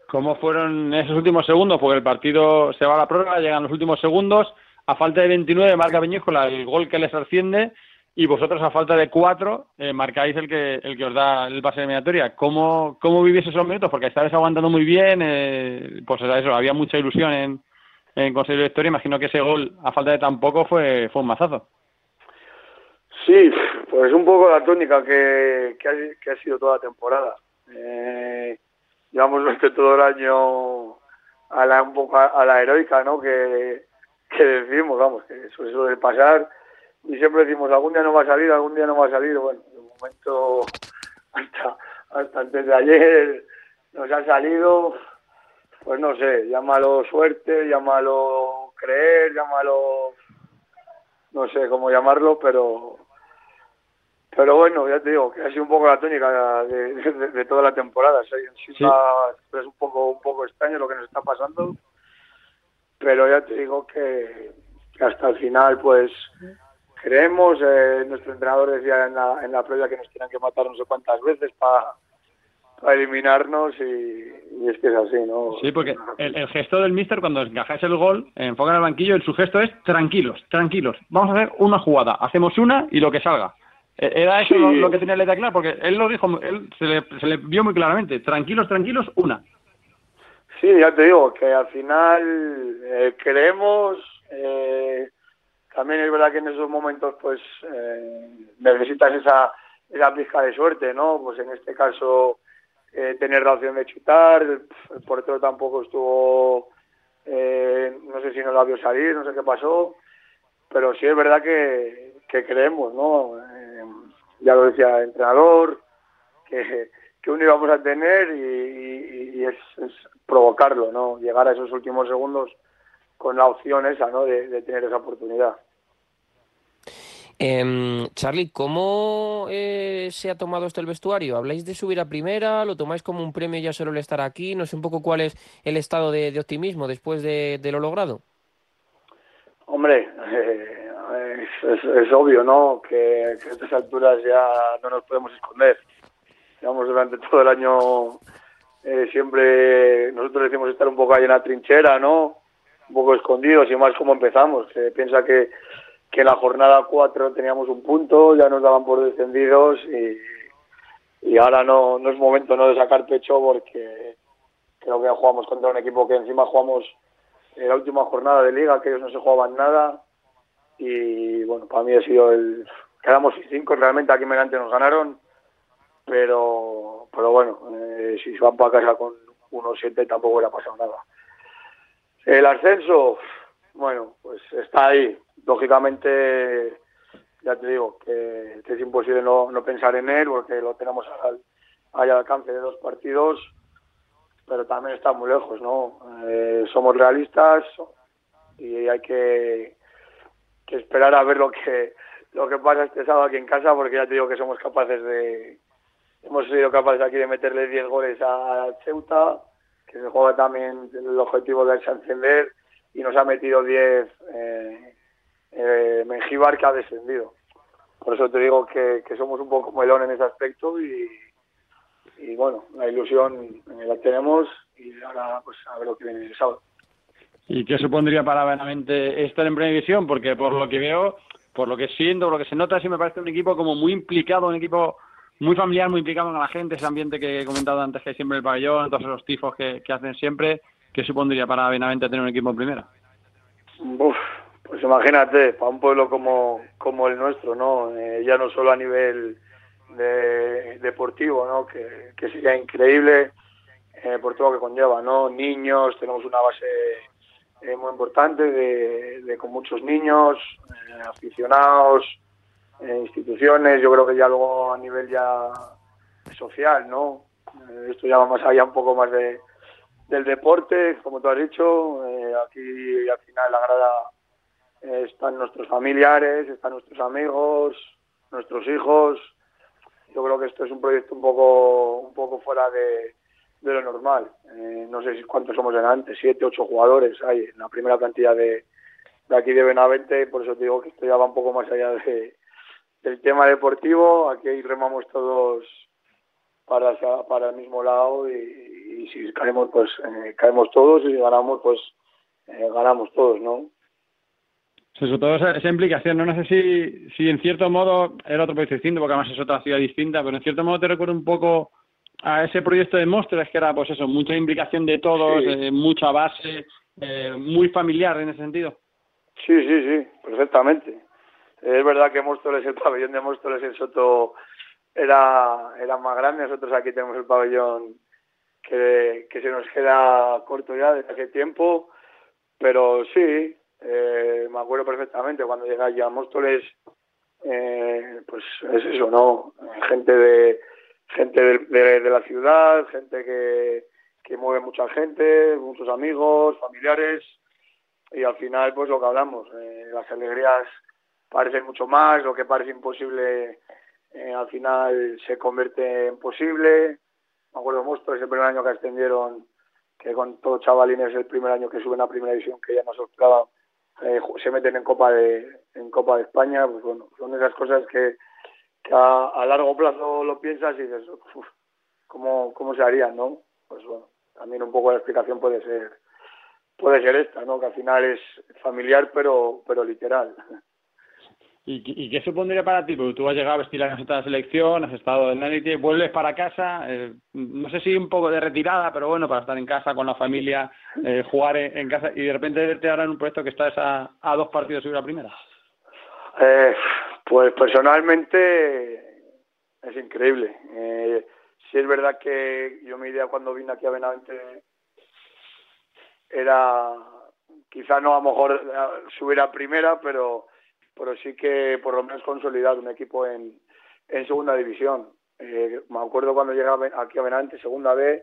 ¿Cómo fueron esos últimos segundos? Porque el partido se va a la prórroga, llegan los últimos segundos, a falta de 29 marca Peñíscola el gol que les asciende y vosotros a falta de cuatro eh, marcáis el que el que os da el pase de eliminatoria. ¿Cómo, cómo vivís esos minutos? Porque estabais aguantando muy bien, eh, pues eso, había mucha ilusión en, en conseguir la victoria. Imagino que ese gol, a falta de tan poco, fue, fue un mazazo. Sí, pues un poco la tónica que, que, ha, que ha sido toda la temporada. Eh, llevamos este todo el año a la, un poco a, la heroica, ¿no? Que, que decimos, vamos, que eso, eso de pasar y siempre decimos, algún día no va a salir, algún día no va a salir. Bueno, de momento, hasta, hasta antes de ayer nos ha salido, pues no sé, llámalo suerte, llámalo creer, llámalo, no sé cómo llamarlo, pero pero bueno, ya te digo, que ha sido un poco la tónica de, toda la temporada. es un poco un poco extraño lo que nos está pasando, pero ya te digo que, que hasta el final, pues creemos. Eh, nuestro entrenador decía en la, en la previa que nos tenían que matar no sé cuántas veces para eliminarnos y, es que es así, ¿no? Sí, porque el, gesto del míster cuando encajáis el gol, enfoca en el banquillo, su gesto es tranquilos, tranquilos, vamos a hacer una jugada, hacemos una y lo que salga. E, era eso lo, que tenía letra clara, porque él lo dijo, él se le, se le vio muy claramente, tranquilos, tranquilos, una. Sí, ya te digo, que al final eh, creemos, eh, también es verdad que en esos momentos pues eh, necesitas esa, esa pizca de suerte, ¿no? Pues en este caso eh, tener la opción de chutar, el portero tampoco estuvo eh, no sé si no la vio salir, no sé qué pasó, pero sí es verdad que, que creemos, ¿no? Eh, ya lo decía el entrenador, que, que uno íbamos a tener y, es, provocarlo, ¿no? Llegar a esos últimos segundos con la opción esa, ¿no? de tener esa oportunidad. Eh, Charlie, ¿cómo eh, se ha tomado esto el vestuario? ¿Habláis de subir a primera? ¿Lo tomáis como un premio ya solo el estar aquí? No sé un poco cuál es el estado de, optimismo después de, lo logrado. Hombre, eh, es, obvio, ¿no? Que, a estas alturas ya no nos podemos esconder. Digamos, durante todo el año eh, siempre nosotros decimos estar un poco ahí en la trinchera, ¿no? Un poco escondidos y más como empezamos. Se piensa que que la jornada 4 teníamos un punto, ya nos daban por descendidos y, y ahora no, no es momento no de sacar pecho porque creo que jugamos contra un equipo que encima jugamos en la última jornada de liga, que ellos no se jugaban nada y bueno, para mí ha sido el... Quedamos cinco, realmente aquí delante nos ganaron, pero pero bueno, eh, si se van para casa con 1-7 tampoco hubiera pasado nada. El ascenso, bueno, pues está ahí. Lógicamente, ya te digo que, es imposible no, pensar en él porque lo tenemos al, al alcance de dos partidos, pero también está muy lejos, ¿no? Eh, somos realistas y hay que, que esperar a ver lo que lo que pasa este sábado aquí en casa porque ya te digo que somos capaces de hemos sido capaces aquí de meterle 10 goles a Ceuta que se juega también el objetivo de ascender y nos ha metido 10 eh, eh, Mengíbar que ha descendido. Por eso te digo que, somos un poco melón en ese aspecto y, y bueno, la ilusión la tenemos y ahora pues a ver lo que viene el sábado. ¿Y qué supondría para Benavente estar en primera división? Porque por lo que veo, por lo que siento, por lo que se nota, sí me parece un equipo como muy implicado, un equipo muy familiar, muy implicado en la gente, ese ambiente que he comentado antes que hay siempre el pabellón, todos esos tifos que, que hacen siempre. ¿Qué supondría para Benavente tener un equipo en primera? pues imagínate, para un pueblo como, como el nuestro, ¿no? Eh, ya no solo a nivel de, deportivo, ¿no? Que, que sería increíble eh, por todo lo que conlleva, ¿no? Niños, tenemos una base eh, muy importante de, con muchos niños, aficionados, instituciones, yo creo que ya luego a nivel ya social, ¿no? esto ya va más allá un poco más de del deporte, como tú has dicho, eh, aquí al final la grada eh, están nuestros familiares, están nuestros amigos, nuestros hijos. Yo creo que esto es un proyecto un poco, un poco fuera de, lo normal. Eh, no sé cuántos somos en antes, siete, ocho jugadores hay en la primera plantilla de, de aquí de Benavente, por eso te digo que esto ya va un poco más allá de, del tema deportivo. Aquí remamos todos para, para el mismo lado y, si caemos, pues eh, caemos todos y si ganamos, pues eh, ganamos todos, ¿no? Sobre todo esa, implicación, ¿no? no sé si, si en cierto modo era otro proyecto distinto, porque además es otra ciudad distinta, pero en cierto modo te recuerdo un poco a ese proyecto de Monsters, que era pues eso, mucha implicación de todos, eh, mucha base, muy familiar en ese sentido. Sí, sí, sí, perfectamente. Es verdad que Móstoles, el pabellón de Móstoles en Soto era, era más grande. Nosotros aquí tenemos el pabellón que, que se nos queda corto ya desde hace tiempo, pero sí, eh, me acuerdo perfectamente cuando llegué a Móstoles, eh, pues es eso, ¿no? Gente de gente de, de, la ciudad, gente que, que mueve mucha gente, muchos amigos, familiares, y al final, pues lo que hablamos, eh, las alegrías parecen mucho más, lo que parece imposible eh, al final se convierte en posible. Me acuerdo es el primer año que ascendieron, que con todos chavalines el primer año que suben a primera división, que ya nos tocaba, eh, se meten en Copa de en Copa de España, pues bueno, son esas cosas que, a, largo plazo lo piensas y dices, ¿cómo, ¿cómo se harían, no? Pues bueno, también un poco la explicación puede ser puede ser esta, ¿no? Que al final es familiar pero pero literal. ¿Y, qué supondría para ti? Porque tú has llegado a vestir la camiseta de la selección, has estado en élite, vuelves para casa, eh, no sé si un poco de retirada, pero bueno, para estar en casa con la familia, eh, jugar en, casa y de repente verte ahora en un puesto que estás a, a dos partidos de la primera. Eh, pues personalmente es increíble. Eh, sí es verdad que yo mi idea cuando vine aquí a Benavente era quizá no a lo mejor eh, subir a primera, pero, pero sí que por lo menos consolidar un equipo en, en segunda división. Eh, me acuerdo cuando llegaba aquí a Benavente, segunda B,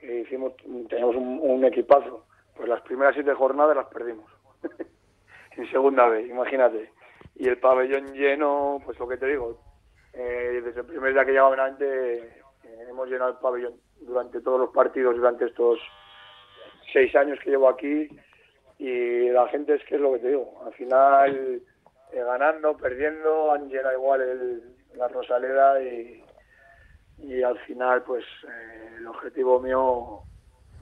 eh, hicimos, teníamos un, equipazo. Pues las primeras siete jornadas las perdimos. en segunda B, imagínate. Y el pabellón lleno, pues lo que te digo, eh, desde el primer día que llegaba Benavente eh, hemos llenado el pabellón durante todos los partidos, durante estos seis años que llevo aquí. Y la gente es que es lo que te digo, al final eh, ganando, perdiendo, han llenado igual el, la Rosaleda y, y al final pues eh, el objetivo mío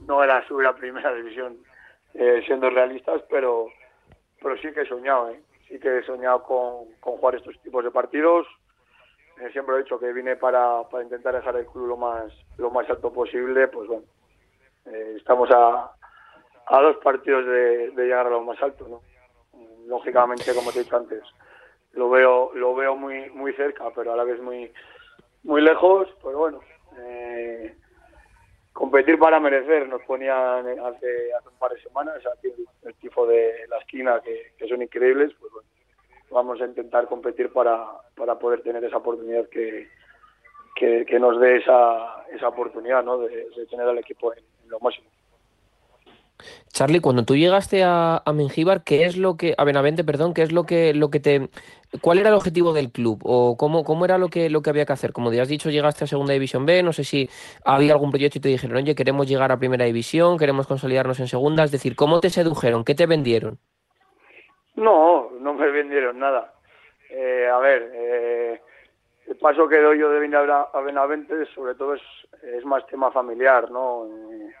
no era subir a primera división siendo realistas pero pero sí que he soñado ¿eh? Sí que he soñado con, con jugar estos tipos de partidos eh, siempre he dicho que vine para, para intentar dejar el club lo más lo más alto posible pues bueno eh, estamos a, a dos partidos de, de llegar a lo más alto ¿no? lógicamente como te he dicho antes lo veo lo veo muy muy cerca pero a la vez muy muy lejos pues bueno eh, competir para merecer nos ponían hace, hace un par de semanas aquí el, tifo de la esquina que, que, son increíbles pues bueno vamos a intentar competir para, para poder tener esa oportunidad que, que, nos dé esa, esa oportunidad ¿no? de, de tener al equipo en, en lo máximo Charlie, cuando tú llegaste a, a Mengíbar, ¿qué es lo que a Benavente, perdón, qué es lo que lo que te cuál era el objetivo del club o cómo cómo era lo que lo que había que hacer? Como ya has dicho, llegaste a Segunda División B, no sé si había algún proyecto y te dijeron, "Oye, queremos llegar a Primera División, queremos consolidarnos en Segunda", es decir, ¿cómo te sedujeron? ¿Qué te vendieron? No, no me vendieron nada. Eh, a ver, eh, el paso que doy yo de venir a Benavente sobre todo es, es más tema familiar, ¿no? Eh,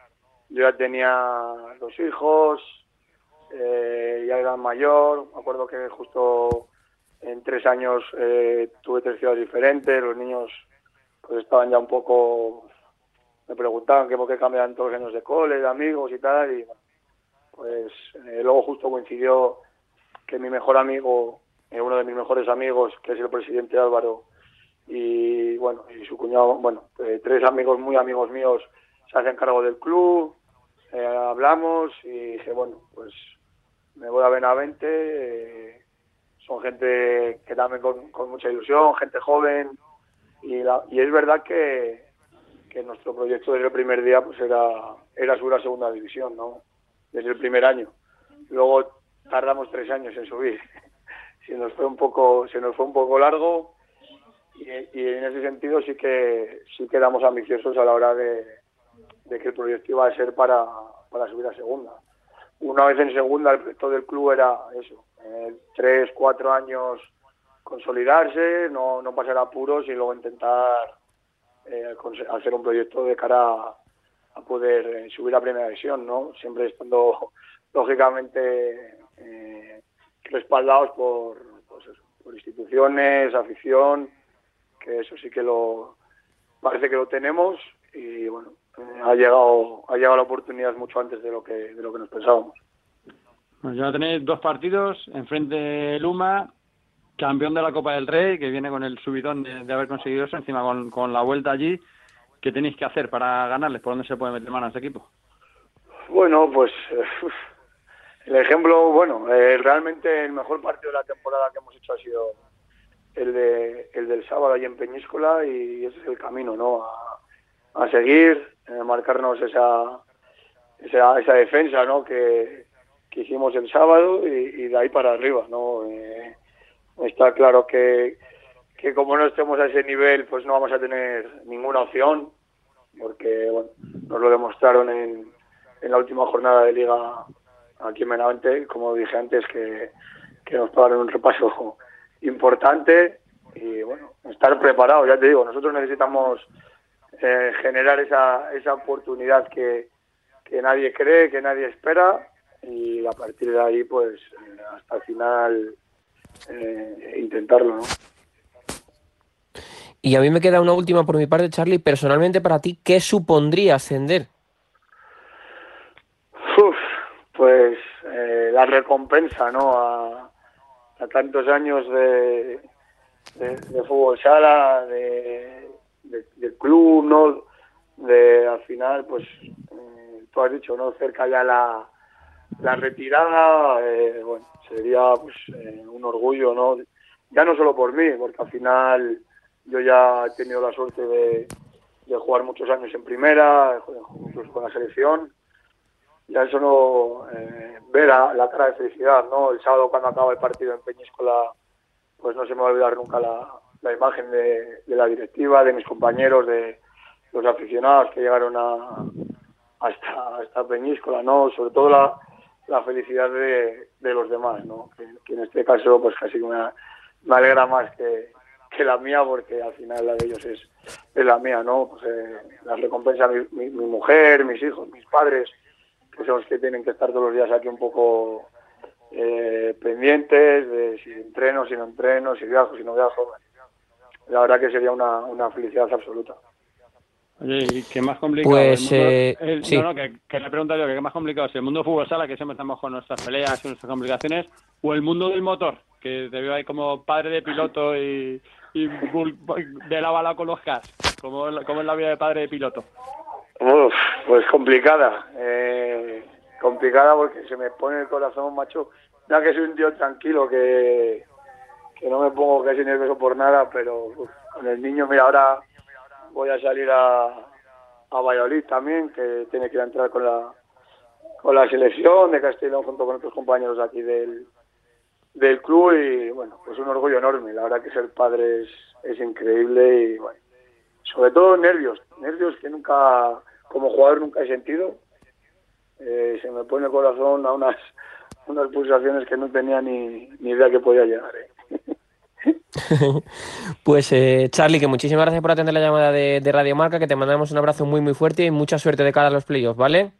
yo ya tenía dos hijos, eh, ya era mayor, me acuerdo que justo en tres años eh, tuve tres ciudades diferentes, los niños pues estaban ya un poco, me preguntaban que por qué cambiaban todos los años de cole, de amigos y tal, y pues eh, luego justo coincidió que mi mejor amigo, eh, uno de mis mejores amigos, que es el presidente Álvaro, y bueno, y su cuñado, bueno, tres amigos muy amigos míos se hacen cargo del club, eh, hablamos y dije, bueno, pues me voy a Benavente, eh, son gente que también con, con, mucha ilusión, gente joven, y, la, y es verdad que, que, nuestro proyecto desde el primer día pues era, era subir a segunda división, ¿no? Desde el primer año. Luego tardamos tres años en subir. se nos fue un poco, se nos fue un poco largo, y, y en ese sentido sí que sí que éramos ambiciosos a la hora de, de que el proyecto iba a ser para, para subir a segunda. Una vez en segunda, el proyecto del club era eso, eh, tres, cuatro años consolidarse, no, no pasar apuros y luego intentar eh, hacer un proyecto de cara a, poder eh, subir a primera división, ¿no? Siempre estando, lógicamente, respaldados por, pues por instituciones, afición, que eso sí que lo parece que lo tenemos y bueno, ha llegado ha llegado la oportunidad mucho antes de lo que de lo que nos pensábamos. Bueno, ya tenéis dos partidos enfrente de Luma, campeón de la Copa del Rey, que viene con el subidón de, de haber conseguido eso, encima con, con, la vuelta allí. ¿Qué tenéis que hacer para ganarles? ¿Por dónde se puede meter mano a ese equipo? Bueno, pues el ejemplo, bueno, eh, realmente el mejor partido de la temporada que hemos hecho ha sido el de el del sábado allí en Peñíscola y ese es el camino, ¿no? A, a seguir, marcarnos esa, esa, esa defensa ¿no? que, que hicimos el sábado y, y, de ahí para arriba. ¿no? Eh, está claro que, que como no estemos a ese nivel, pues no vamos a tener ninguna opción, porque bueno, nos lo demostraron en, en la última jornada de liga aquí en Benavente, como dije antes, que, que nos pagaron un repaso importante y bueno, estar preparados, ya te digo, nosotros necesitamos eh, generar esa, esa oportunidad que, que nadie cree, que nadie espera y a partir de ahí pues hasta el final eh, intentarlo, ¿no? Y a mí me queda una última por mi parte, Charlie. Personalmente, para ti, ¿qué supondría ascender? Uf, pues eh, la recompensa, ¿no? A, a tantos años de, de, de, fútbol sala, de, de, del club, ¿no? De al final, pues, eh, tú has dicho, ¿no? Cerca ya la, la retirada, eh, bueno, sería pues eh, un orgullo, ¿no? Ya no solo por mí, porque al final yo ya he tenido la suerte de, de jugar muchos años en primera, incluso con la selección. Ya eso no, eh, ver la, cara de felicidad, ¿no? El sábado cuando acaba el partido en Peñíscola, pues no se me va a olvidar nunca la, la imagen de, la directiva, de mis compañeros, de los aficionados que llegaron a, hasta, hasta Peñíscola, ¿no? Sobre todo la, la felicidad de, de los demás, ¿no? Que, que en este caso, pues casi me, me alegra más que, que la mía, porque al final la de ellos es, es la mía, ¿no? Pues eh, las recompensa mi, mi, mi mujer, mis hijos, mis padres, que son los que tienen que estar todos los días aquí un poco eh, pendientes de si entreno, si no entreno, si viajo, si no viajo. La verdad que sería una, una felicidad absoluta. Oye, ¿y qué más complicado? Pues, El mundo- eh, el- sí. No, no, que, que le pregunto yo, que qué más complicado, si el mundo fútbol sala, que siempre estamos con nuestras peleas y nuestras complicaciones, o el mundo del motor, que te veo ahí como padre de piloto y, y bul- de la bala con los es la- como es la vida de padre de piloto. Uf, pues complicada, eh, complicada porque se me pone el corazón, macho. Ya que soy un tío tranquilo, que, que no me pongo casi nervioso por nada, pero con el niño, mira, ahora voy a salir a, a Valladolid también, que tiene que ir a entrar con la, con la selección de Castellón junto con otros compañeros aquí del, del club y bueno, pues un orgullo enorme. La verdad que ser padre es, es increíble y bueno, sobre todo nervios, nervios que nunca, como jugador nunca he sentido. Eh, se me pone el corazón a unas, unas pulsaciones que no tenía ni, ni idea que podía llegar. ¿eh? Pues eh, Charlie, que muchísimas gracias por atender la llamada de, de Radio Marca, que te mandamos un abrazo muy muy fuerte y mucha suerte de cara a los playoffs, ¿vale?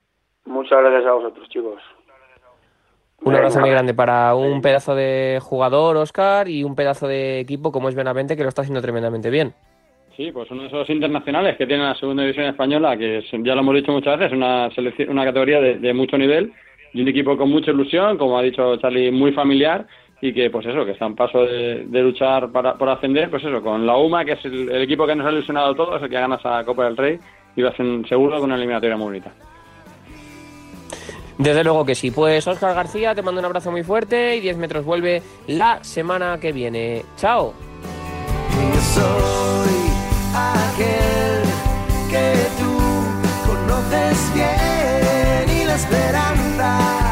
Muchas gracias a vosotros, chicos. Un abrazo Venga. muy grande para un pedazo de jugador, Oscar, y un pedazo de equipo como es Benavente, que lo está haciendo tremendamente bien. Sí, pues uno de esos internacionales que tiene la segunda división española, que es- ya lo hemos dicho muchas veces, una selección, una categoría de, de mucho nivel y un equipo con mucha ilusión, como ha dicho Charlie, muy familiar y que pues eso, que está en paso de, luchar para, por ascender, pues eso, con la UMA, que es el, equipo que nos ha ilusionado a todos, el que gana esa Copa del Rey, y va a seguro con una eliminatoria muy bonita. Desde luego que sí. Pues Oscar García, te mando un abrazo muy fuerte y 10 metros vuelve la semana que viene. Chao. Soy aquel que tú conoces bien y la esperanza.